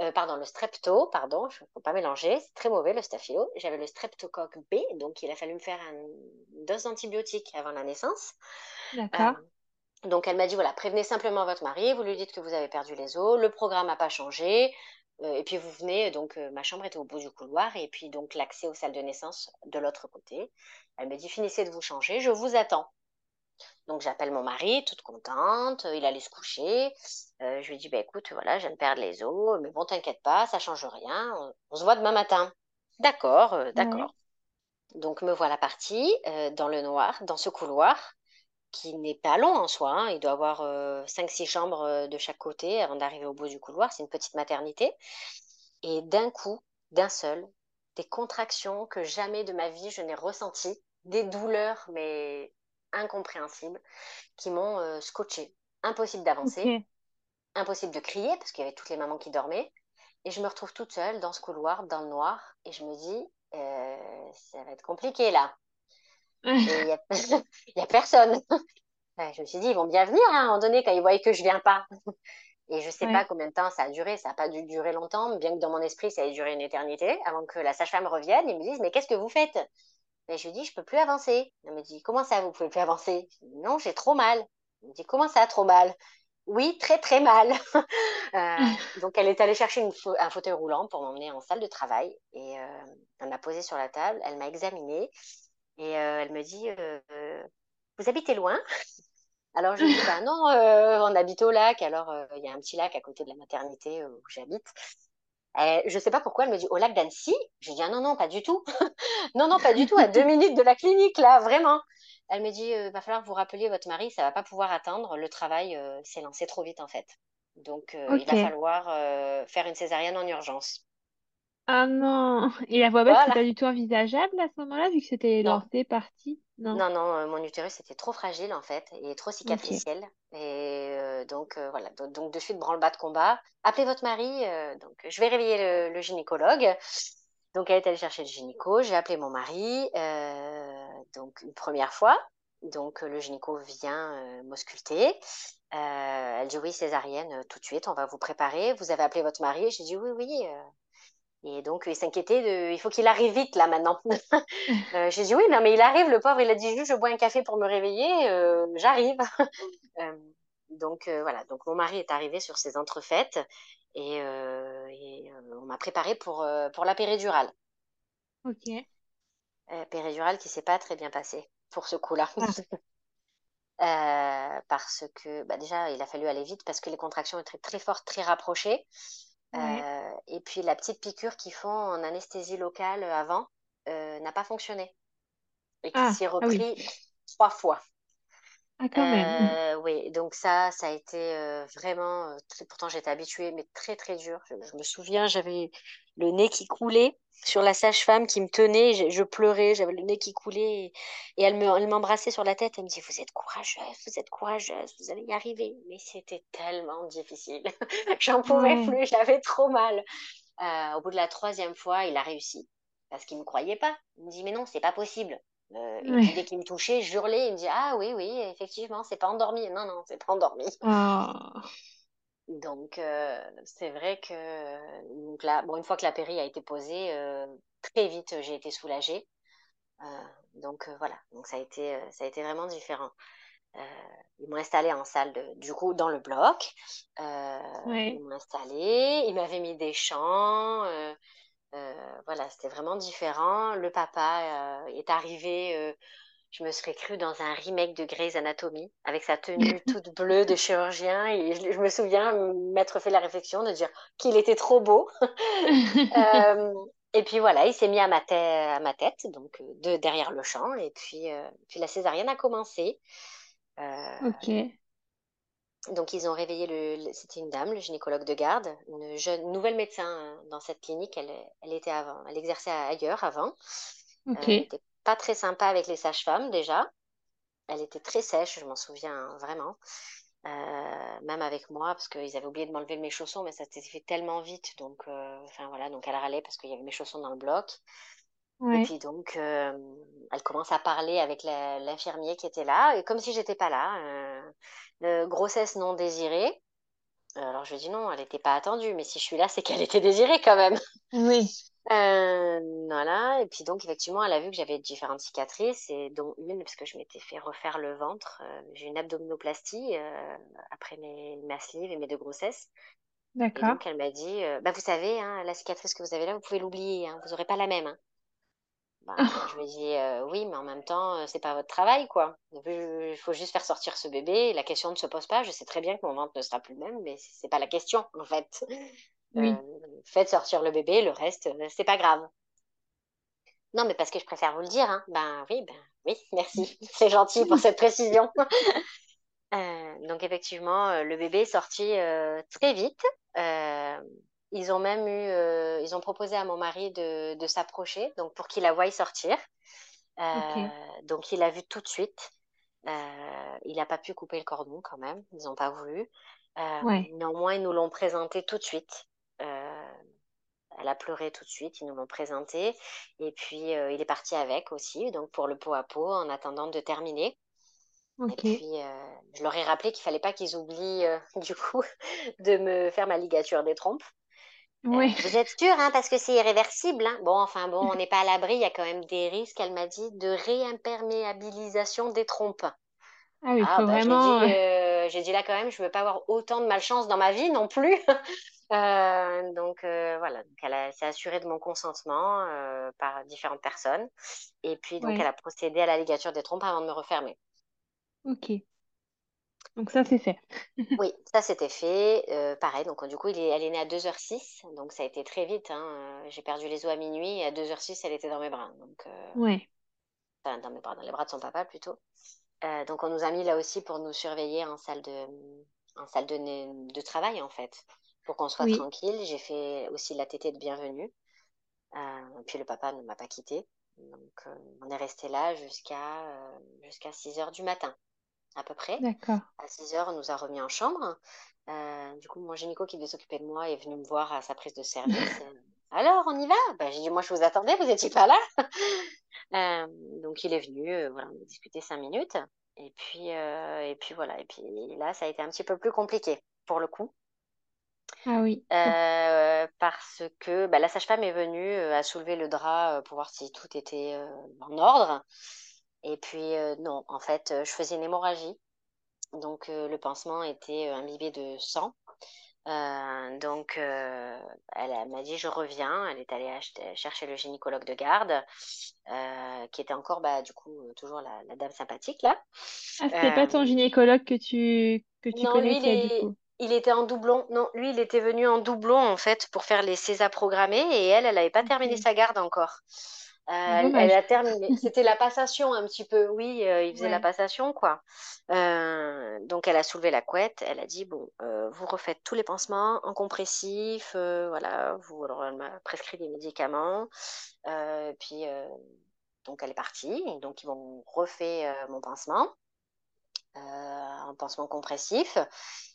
euh, pardon, le strepto, pardon, il ne faut pas mélanger, c'est très mauvais le staphylo. J'avais le streptocoque B, donc il a fallu me faire une dose d'antibiotiques avant la naissance. D'accord. Euh, donc elle m'a dit, voilà, prévenez simplement votre mari, vous lui dites que vous avez perdu les os, le programme n'a pas changé, euh, et puis vous venez, donc ma chambre était au bout du couloir, et puis donc l'accès aux salles de naissance de l'autre côté. Elle me dit, finissez de vous changer, je vous attends. Donc j'appelle mon mari, toute contente, il allait se coucher. Euh, je lui dis, bah, écoute, voilà, je viens de perdre les os, mais bon, t'inquiète pas, ça change rien, on, se voit demain matin. D'accord, euh, d'accord. Donc me voilà partie euh, dans le noir, dans ce couloir qui n'est pas long en soi. hein. Il doit avoir euh, 5-6 chambres euh, de chaque côté avant d'arriver au bout du couloir. C'est une petite maternité. Et d'un coup, d'un seul, des contractions que jamais de ma vie je n'ai ressenties, des douleurs mais incompréhensibles qui m'ont euh, scotché. Impossible d'avancer, impossible de crier parce qu'il y avait toutes les mamans qui dormaient. Et je me retrouve toute seule dans ce couloir, dans le noir, et je me dis, euh, ça va être compliqué là. Il n'y a, il y a personne. Je me suis dit, ils vont bien venir hein, à un moment donné quand ils voient que je viens pas. Et je sais pas combien de temps ça a duré. Ça n'a pas dû durer longtemps, bien que dans mon esprit, ça ait duré une éternité avant que la sage-femme revienne et me dise, mais qu'est-ce que vous faites? Et je lui dis, je peux plus avancer. Elle me dit, comment ça, vous pouvez plus avancer? Je dis, non, j'ai trop mal. Elle me dit, comment ça, trop mal? Oui, très très mal. Euh, donc elle est allée chercher un fauteuil roulant pour m'emmener en salle de travail et euh, elle m'a posé sur la table, elle m'a examinée et euh, elle me dit, vous habitez loin? Alors je lui dis, bah non, on habite au lac. Alors il y a un petit lac à côté de la maternité où j'habite. Je sais pas pourquoi elle me dit au lac d'Annecy? Je dis ah non non pas du tout. Non non pas du tout. À deux minutes de la clinique là vraiment. Elle me dit euh, va falloir que vous rappeliez votre mari. Ça va pas pouvoir attendre. Le travail euh, s'est lancé trop vite en fait. Donc euh, il va falloir euh, faire une césarienne en urgence. Ah non. Et la voix basse, c'était Voilà. pas du tout envisageable à ce moment-là, vu que c'était Non lancé, parti? Non. Non, non, euh, mon utérus était trop fragile en fait et trop Ok. cicatriciel. Et euh, donc euh, voilà, donc, donc de suite branle-bas de combat. Appelez votre mari. euh, donc je vais réveiller le, le gynécologue. Donc elle est allée chercher le gynéco. J'ai appelé mon mari. euh, donc une première fois. Donc euh, le gynéco vient euh, m'ausculter. Euh, elle dit oui césarienne euh, tout de suite. On va vous préparer. Vous avez appelé votre mari? J'ai dit oui oui. euh. Et donc il s'inquiétait de. Il faut qu'il arrive vite là maintenant. Euh, j'ai dit oui, non, mais il arrive, le pauvre, il a dit juste je bois un café pour me réveiller, euh, j'arrive. Euh, donc euh, voilà, donc mon mari est arrivé sur ces entrefaites et, et, on m'a préparé pour, pour la péridurale. Ok. Péridurale qui s'est pas très bien passée pour ce coup-là. Ah, parce que bah, déjà, il a fallu aller vite parce que les contractions étaient très fortes, très rapprochées. Ouais. Euh, et puis la petite piqûre qu'ils font en anesthésie locale avant euh, n'a pas fonctionné et qui Ah, s'est ah oui. repris trois fois. Ah, quand même. Euh, oui, donc ça, ça a été euh, vraiment, euh, très- pourtant j'étais habituée, mais très très dur. Je, je me souviens, j'avais le nez qui coulait sur la sage-femme qui me tenait, je, je pleurais, j'avais le nez qui coulait et, et elle me, elle m'embrassait sur la tête, elle me dit, vous êtes courageuse, vous êtes courageuse, vous allez y arriver. Mais c'était tellement difficile, j'en pouvais plus, j'avais trop mal. Au bout de la troisième fois, il a réussi parce qu'il me croyait pas. Il me dit, mais non, c'est pas possible. Euh, et puis dès qu'il me touchait, je hurlais. Il me dit Ah oui, oui, effectivement, c'est pas endormi. Non, non, c'est pas endormi. Oh. Donc euh, c'est vrai que donc là, bon, une fois que la péri a été posée, euh, très vite j'ai été soulagée. Donc voilà, donc ça a été, ça a été vraiment différent. Ils m'ont installée en salle de, du coup dans le bloc. Ils m'ont installée, ils m'avaient mis des chants. Euh, voilà, c'était vraiment différent. Le papa euh, est arrivé. euh, je me serais crue dans un remake de Grey's Anatomy avec sa tenue toute bleue de chirurgien et je, je me souviens m'être fait la réflexion de dire qu'il était trop beau. Euh, et puis voilà, il s'est mis à ma, tête, à ma tête, donc de derrière le champ et puis, euh, puis la césarienne a commencé. Euh, Ok. Donc ils ont réveillé le, c'était une dame, le gynécologue de garde, une jeune nouvelle médecin euh, dans cette clinique. Elle, elle était avant, elle exerçait ailleurs avant. Euh, Ok. elle n'était pas très sympa avec les sages-femmes déjà. Elle était très sèche, je m'en souviens hein, vraiment. Euh, même avec moi, parce qu'ils avaient oublié de m'enlever mes chaussons, mais ça s'était fait tellement vite. Donc, euh, enfin voilà, donc elle râlait parce qu'il y avait mes chaussons dans le bloc. Et Ouais. puis donc, euh, elle commence à parler avec la- l'infirmier qui était là, et comme si j'étais pas là. Euh, euh, grossesse non désirée. Euh, Alors je lui dis non, elle n'était pas attendue, mais si je suis là, c'est qu'elle était désirée quand même. Oui. Euh, voilà, et puis donc effectivement, elle a vu que j'avais différentes cicatrices, et dont une, parce que je m'étais fait refaire le ventre. Euh, j'ai une abdominoplastie euh, après mes, ma sleeve et mes deux grossesses. Et D'accord. donc elle m'a dit, euh, bah, vous savez, hein, la cicatrice que vous avez là, vous pouvez l'oublier, hein, vous n'aurez pas la même. hein. Bah, je ai dit, euh, oui, mais en même temps, euh, c'est pas votre travail, quoi. Il faut juste faire sortir ce bébé, la question ne se pose pas. Je sais très bien que mon ventre ne sera plus le même, mais c'est pas la question, en fait. Euh, faites sortir le bébé, le reste, c'est pas grave. Non, mais parce que je préfère vous le dire. Hein. Ben oui, ben oui, merci. C'est gentil pour cette précision. Euh, donc effectivement, le bébé est sorti très vite. Ils ont même eu, ils ont proposé à mon mari de, de s'approcher, donc pour qu'il la voie sortir. Donc il l'a vu tout de suite. il n'a pas pu couper le cordon quand même. Ils n'ont pas voulu. Néanmoins, ils nous l'ont présenté tout de suite. Elle a pleuré tout de suite, ils nous l'ont présenté. Et puis, euh, il est parti avec aussi, donc pour le pot à pot, en attendant de terminer. Et puis, euh, je leur ai rappelé qu'il fallait pas qu'ils oublient, euh, du coup, de me faire ma ligature des trompes. Oui. vous êtes sûr, hein, parce que c'est irréversible. Hein? Bon, enfin, bon, on n'est pas à l'abri, il y a quand même des risques, elle m'a dit, de réimperméabilisation des trompes. Ah oui, ah, faut bah, vraiment. J'ai dit, là quand même, je ne veux pas avoir autant de malchance dans ma vie non plus. Euh, donc euh, voilà, donc elle s'est assurée de mon consentement euh, par différentes personnes. Et puis donc elle a procédé à la ligature des trompes avant de me refermer. Ok. Donc ça c'est fait. oui, ça c'était fait. pareil, donc du coup il est, elle est née à 2h06, donc ça a été très vite. Hein. J'ai perdu les os à minuit et à 2h06 elle était dans mes bras. Donc, ouais. Enfin, dans mes bras, dans les bras de son papa plutôt. donc on nous a mis là aussi pour nous surveiller en salle de, en salle de, de travail en fait pour qu'on soit tranquille. J'ai fait aussi la tétée de bienvenue. Euh, puis le papa ne m'a pas quitté. Donc euh, on est resté là jusqu'à euh, jusqu'à 6 heures du matin, à peu près. À 6 heures, on nous a remis en chambre. du coup, mon gynéco qui devait s'occuper de moi est venu me voir à sa prise de service. Alors, on y va? Ben, J'ai dit, moi, je vous attendais, vous n'étiez pas là. donc, il est venu, voilà, on a discuté cinq minutes. Et puis, et puis, voilà. Et puis là, ça a été un petit peu plus compliqué, pour le coup. Ah oui. Euh, parce que bah, la sage-femme est venue euh, à soulever le drap euh, pour voir si tout était en ordre. Et puis, non, en fait, je faisais une hémorragie. Donc, le pansement était imbibé de sang. donc, elle, m'a dit, je reviens. Elle est allée chercher le gynécologue de garde, qui était encore, bah, du coup, toujours la, dame sympathique, là. Ah, c'était pas ton gynécologue que tu, que tu non, connaissais, du coup? il était en doublon. Non, lui, il était venu en doublon, en fait, pour faire les César programmés. Et elle, elle n'avait pas terminé sa garde encore. Euh, elle, a terminé. C'était la passation un petit peu. Oui, euh, il faisait la passation, quoi. Euh, donc, elle a soulevé la couette. Elle a dit bon, vous refaites tous les pansements en compressif. voilà. Vous, alors, elle m'a prescrit des médicaments. puis, donc, elle est partie. Donc, ils m'ont refait mon pansement. un pansement compressif.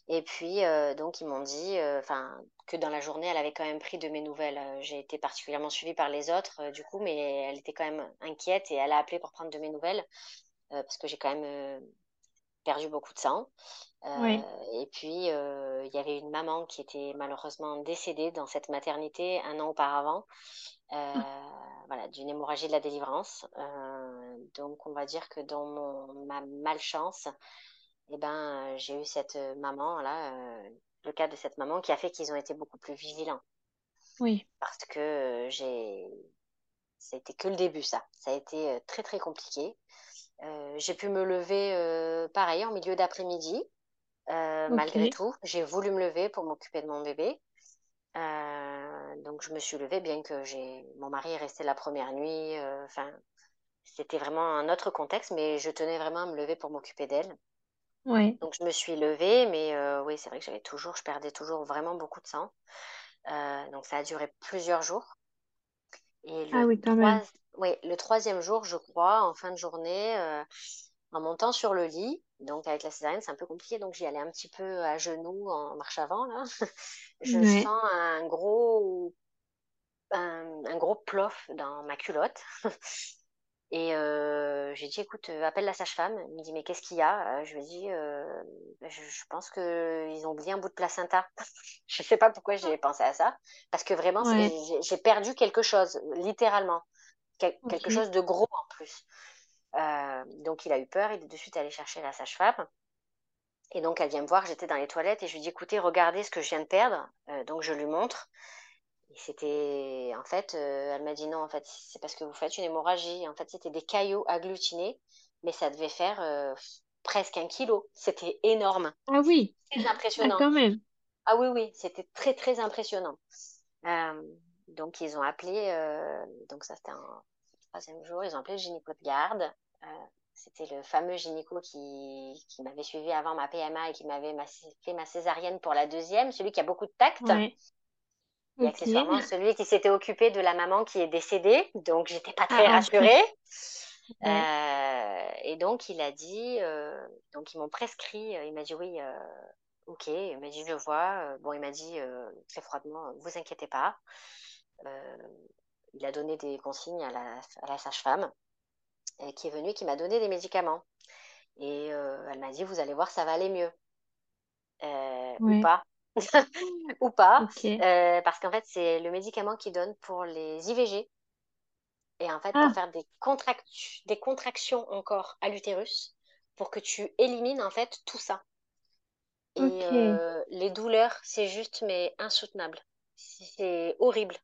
Et puis, euh, donc, ils m'ont dit euh, enfin que dans la journée, elle avait quand même pris de mes nouvelles. Euh, j'ai été particulièrement suivie par les autres, du coup, mais elle était quand même inquiète et elle a appelé pour prendre de mes nouvelles parce que j'ai quand même perdu beaucoup de sang. Et puis, il y avait une maman qui était malheureusement décédée dans cette maternité un an auparavant. Ah. voilà, d'une hémorragie de la délivrance. donc, on va dire que dans mon, ma malchance, eh ben, euh, j'ai eu cette euh, maman là, euh, le cas de cette maman qui a fait qu'ils ont été beaucoup plus vigilants. Oui. Parce que j'ai, été que le début ça. Ça a été très très compliqué. j'ai pu me lever pareil en milieu d'après-midi. Malgré tout, j'ai voulu me lever pour m'occuper de mon bébé. donc je me suis levée, bien que j'ai mon mari est resté la première nuit. Enfin, c'était vraiment un autre contexte, mais je tenais vraiment à me lever pour m'occuper d'elle. Donc je me suis levée, mais euh, oui, c'est vrai que j'avais toujours, je perdais toujours vraiment beaucoup de sang. Euh, donc ça a duré plusieurs jours. Et le, ah oui, quand même. oui, le troisième jour, je crois, en fin de journée, euh, en montant sur le lit, donc avec la césarienne, c'est un peu compliqué, donc j'y allais un petit peu à genoux en marche avant, là. je sens un gros, un, un gros plof dans ma culotte. Et j'ai dit, écoute, appelle la sage-femme. Elle me dit, mais qu'est-ce qu'il y a? Je lui ai dit, je, pense qu'ils ont oublié un bout de placenta. je ne sais pas pourquoi j'ai pensé à ça. Parce que vraiment, j'ai perdu quelque chose, littéralement. Quelque chose de gros en plus. donc il a eu peur, il est de suite allé chercher la sage-femme. Et donc elle vient me voir, j'étais dans les toilettes et je lui dis, écoutez, regardez ce que je viens de perdre. donc je lui montre c'était, en fait, euh, elle m'a dit non, en fait, c'est parce que vous faites une hémorragie. En fait, c'était des caillots agglutinés, mais ça devait faire euh, presque un kilo. C'était énorme. Ah oui. Très impressionnant. Ah, quand même. Ah oui, oui, c'était très, très impressionnant. Euh, donc, ils ont appelé, donc ça, c'était troisième jour, ils ont appelé le gynéco de garde. C'était le fameux gynéco qui, qui m'avait suivi avant ma PMA et qui m'avait fait ma césarienne pour la deuxième, celui qui a beaucoup de tact. Et accessoirement, celui qui s'était occupé de la maman qui est décédée. Donc, j'étais pas très ah, rassurée. Euh, et donc, il a dit, euh, donc ils m'ont prescrit, euh, il m'a dit oui, ok, il m'a dit je vois. bon, il m'a dit très froidement, vous inquiétez pas. il a donné des consignes à la, à la sage-femme qui est venue, qui m'a donné des médicaments. Et elle m'a dit, vous allez voir, ça va aller mieux. Ou pas. ou pas. Euh, parce qu'en fait, c'est le médicament qui donne pour les IVG. Et en fait, pour ah. faire des, des contractions encore à l'utérus, pour que tu élimines en fait tout ça. Et euh, les douleurs, c'est juste mais insoutenable. C'est horrible.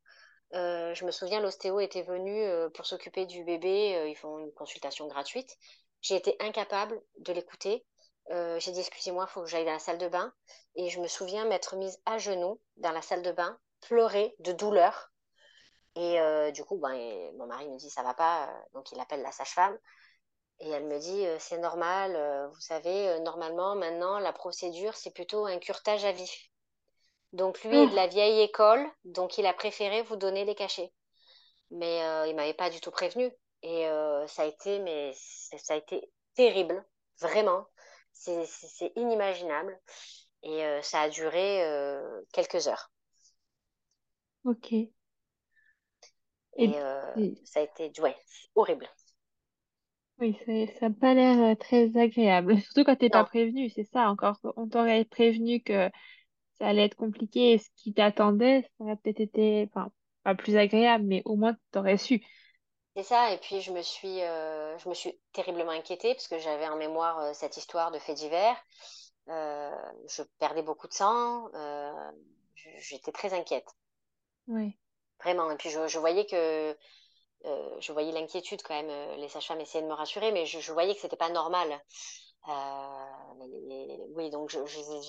Euh, je me souviens, l'ostéo était venu pour s'occuper du bébé. ils font une consultation gratuite. J'ai été incapable de l'écouter. J'ai dit excusez-moi, il faut que j'aille dans la salle de bain. Et je me souviens m'être mise à genoux dans la salle de bain, pleurer de douleur. Et euh, du coup, ben, mon mari me dit ça va pas, euh, donc il appelle la sage-femme. Et elle me dit euh, c'est normal, vous savez, normalement maintenant la procédure c'est plutôt un curtage à vif. Donc lui est de la vieille école, donc il a préféré vous donner les cachets. Mais il m'avait pas du tout prévenu. Et ça a été, mais ça a été terrible, vraiment. C'est inimaginable. Et euh, ça a duré euh, quelques heures. Ok. Et, euh, ça a été ouais, horrible. Oui, ça n'a pas l'air très agréable. Surtout quand tu n'es pas prévenu, c'est ça encore. On t'aurait prévenu que ça allait être compliqué et ce qui t'attendait, ça aurait peut-être été, enfin, pas plus agréable, mais au moins tu aurais su. C'est ça, et puis je me suis, je me suis terriblement inquiétée parce que j'avais en mémoire cette histoire de fait divers. Euh, je perdais beaucoup de sang. Euh, j'étais très inquiète. Oui. Vraiment. Et puis je, voyais que euh, je voyais l'inquiétude quand même. Les sages-femmes essayaient de me rassurer, mais je, voyais que c'était pas normal. oui, donc je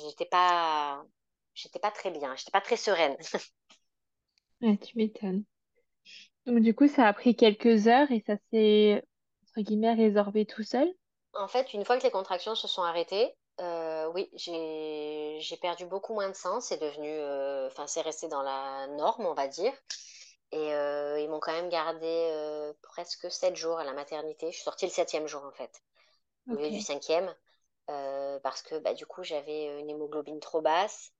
j'étais pas j'étais pas très bien, j'étais pas très sereine. ouais, tu m'étonnes. Donc du coup, ça a pris quelques heures et ça s'est entre guillemets résorbé tout seul. En fait, une fois que les contractions se sont arrêtées, oui, j'ai perdu beaucoup moins de sang. C'est devenu, euh, enfin, c'est resté dans la norme, on va dire. Et euh, ils m'ont quand même gardé euh, presque sept jours à la maternité. Je suis sortie le septième jour, en fait, au lieu du cinquième, parce que bah, du coup, j'avais une hémoglobine trop basse.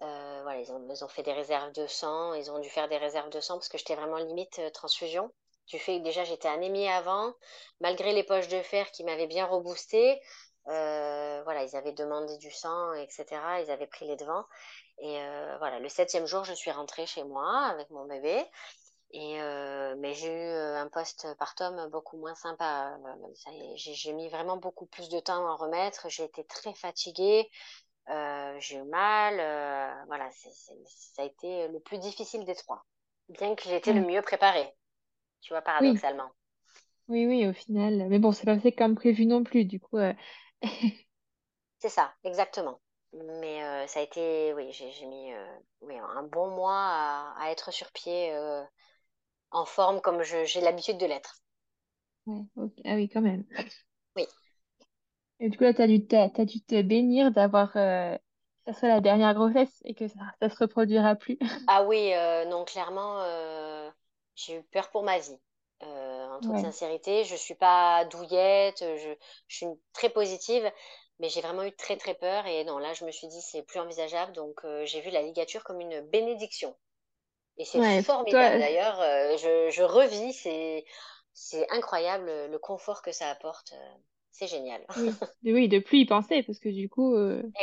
Voilà, ils ont, fait des réserves de sang. Ils ont dû faire des réserves de sang parce que j'étais vraiment limite transfusion. Du fait que déjà j'étais anémie avant, malgré les poches de fer qui m'avaient bien reboosté, euh, voilà, ils avaient demandé du sang, etc. Ils avaient pris les devants. Et euh, voilà, le septième jour, je suis rentrée chez moi avec mon bébé. Et euh, mais j'ai eu un post-partum beaucoup moins sympa. J'ai mis vraiment beaucoup plus de temps à en remettre. J'ai été très fatiguée. J'ai eu mal. voilà, ça a été le plus difficile des trois. Bien que j'ai été le mmh. mieux préparée. Tu vois, paradoxalement. Oui, oui, au final. Mais bon, c'est pas fait comme prévu non plus. Du coup, C'est ça, exactement. Mais euh, ça a été, oui, j'ai mis euh, oui, un bon mois à, être sur pied euh, en forme comme j'ai l'habitude de l'être. Ouais, Ah oui, quand même. Oui. Et du coup, là, tu as dû, dû te bénir d'avoir que ça soit la dernière grossesse et que ça, ça se reproduira plus. Ah oui, non, clairement, j'ai eu peur pour ma vie en toute sincérité. Je suis pas douillette, je, suis très positive, mais j'ai vraiment eu très très peur. Et non, là, je me suis dit, c'est plus envisageable. Donc, euh, j'ai vu la ligature comme une bénédiction. Et c'est formidable d'ailleurs. Euh, je, je, revis, c'est, c'est incroyable le confort que ça apporte. Euh, c'est génial. Oui. oui, de plus y penser, parce que du coup.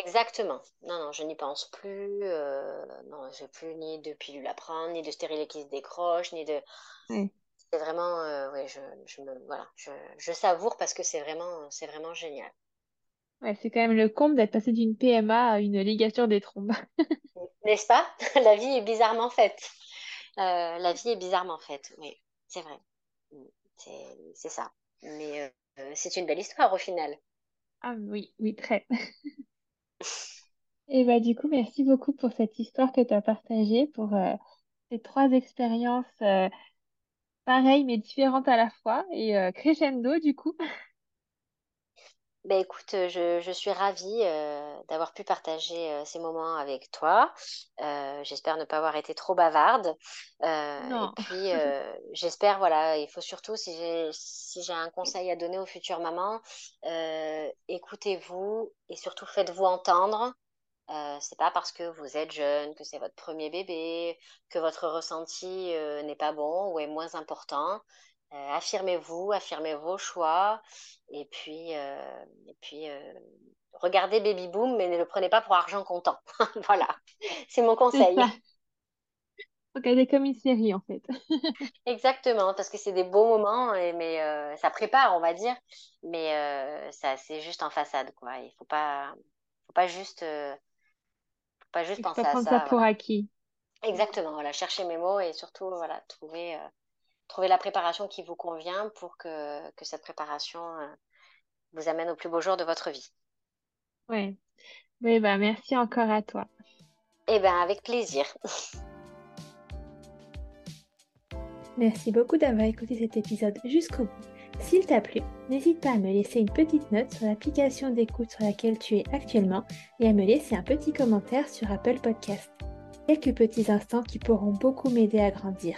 Exactement. Non, non, je n'y pense plus. non, j'ai plus ni de pilule à prendre, ni de stérilet qui se décroche, ni de c'est vraiment, euh, ouais, je, je, me, voilà, je, je savoure parce que c'est vraiment, c'est vraiment génial. Ouais, c'est quand même le comble d'être passé d'une PMA à une ligature des trombes. N'est-ce pas? La vie est bizarrement faite. Euh, la vie est bizarrement faite, oui, c'est vrai. C'est ça. Mais euh, c'est une belle histoire au final. Ah oui, oui, très. Et bah du coup, merci beaucoup pour cette histoire que tu as partagée, pour ces trois expériences pareil, mais différente à la fois, et crescendo du coup. Ben écoute, je, je suis ravie d'avoir pu partager ces moments avec toi. j'espère ne pas avoir été trop bavarde. et puis, j'espère, voilà, il faut surtout, si j'ai si j'ai un conseil à donner aux futures mamans, écoutez-vous et surtout faites-vous entendre. c'est pas parce que vous êtes jeune, que c'est votre premier bébé, que votre ressenti n'est pas bon ou est moins important. Euh, affirmez-vous, affirmez vos choix. Et puis, euh, et puis euh, regardez Baby Boom, mais ne le prenez pas pour argent comptant. voilà, c'est mon conseil. Regardez comme une série, en fait. Exactement, parce que c'est des beaux moments, et, mais ça prépare, on va dire. Mais ça, c'est juste en façade, quoi. Il faut pas, faut pas juste, faut pas juste penser à ça. ça pour acquis. Exactement, voilà, chercher mes mots et surtout, voilà, trouver trouver la préparation qui vous convient pour que, que cette préparation euh, vous amène au plus beau jour de votre vie. Oui. Oui, bah, merci encore à toi. Eh bien, avec plaisir. Merci beaucoup d'avoir écouté cet épisode jusqu'au bout. S'il t'a plu, n'hésite pas à me laisser une petite note sur l'application d'écoute sur laquelle tu es actuellement et à me laisser un petit commentaire sur Apple Podcast. Quelques petits instants qui pourront beaucoup m'aider à grandir.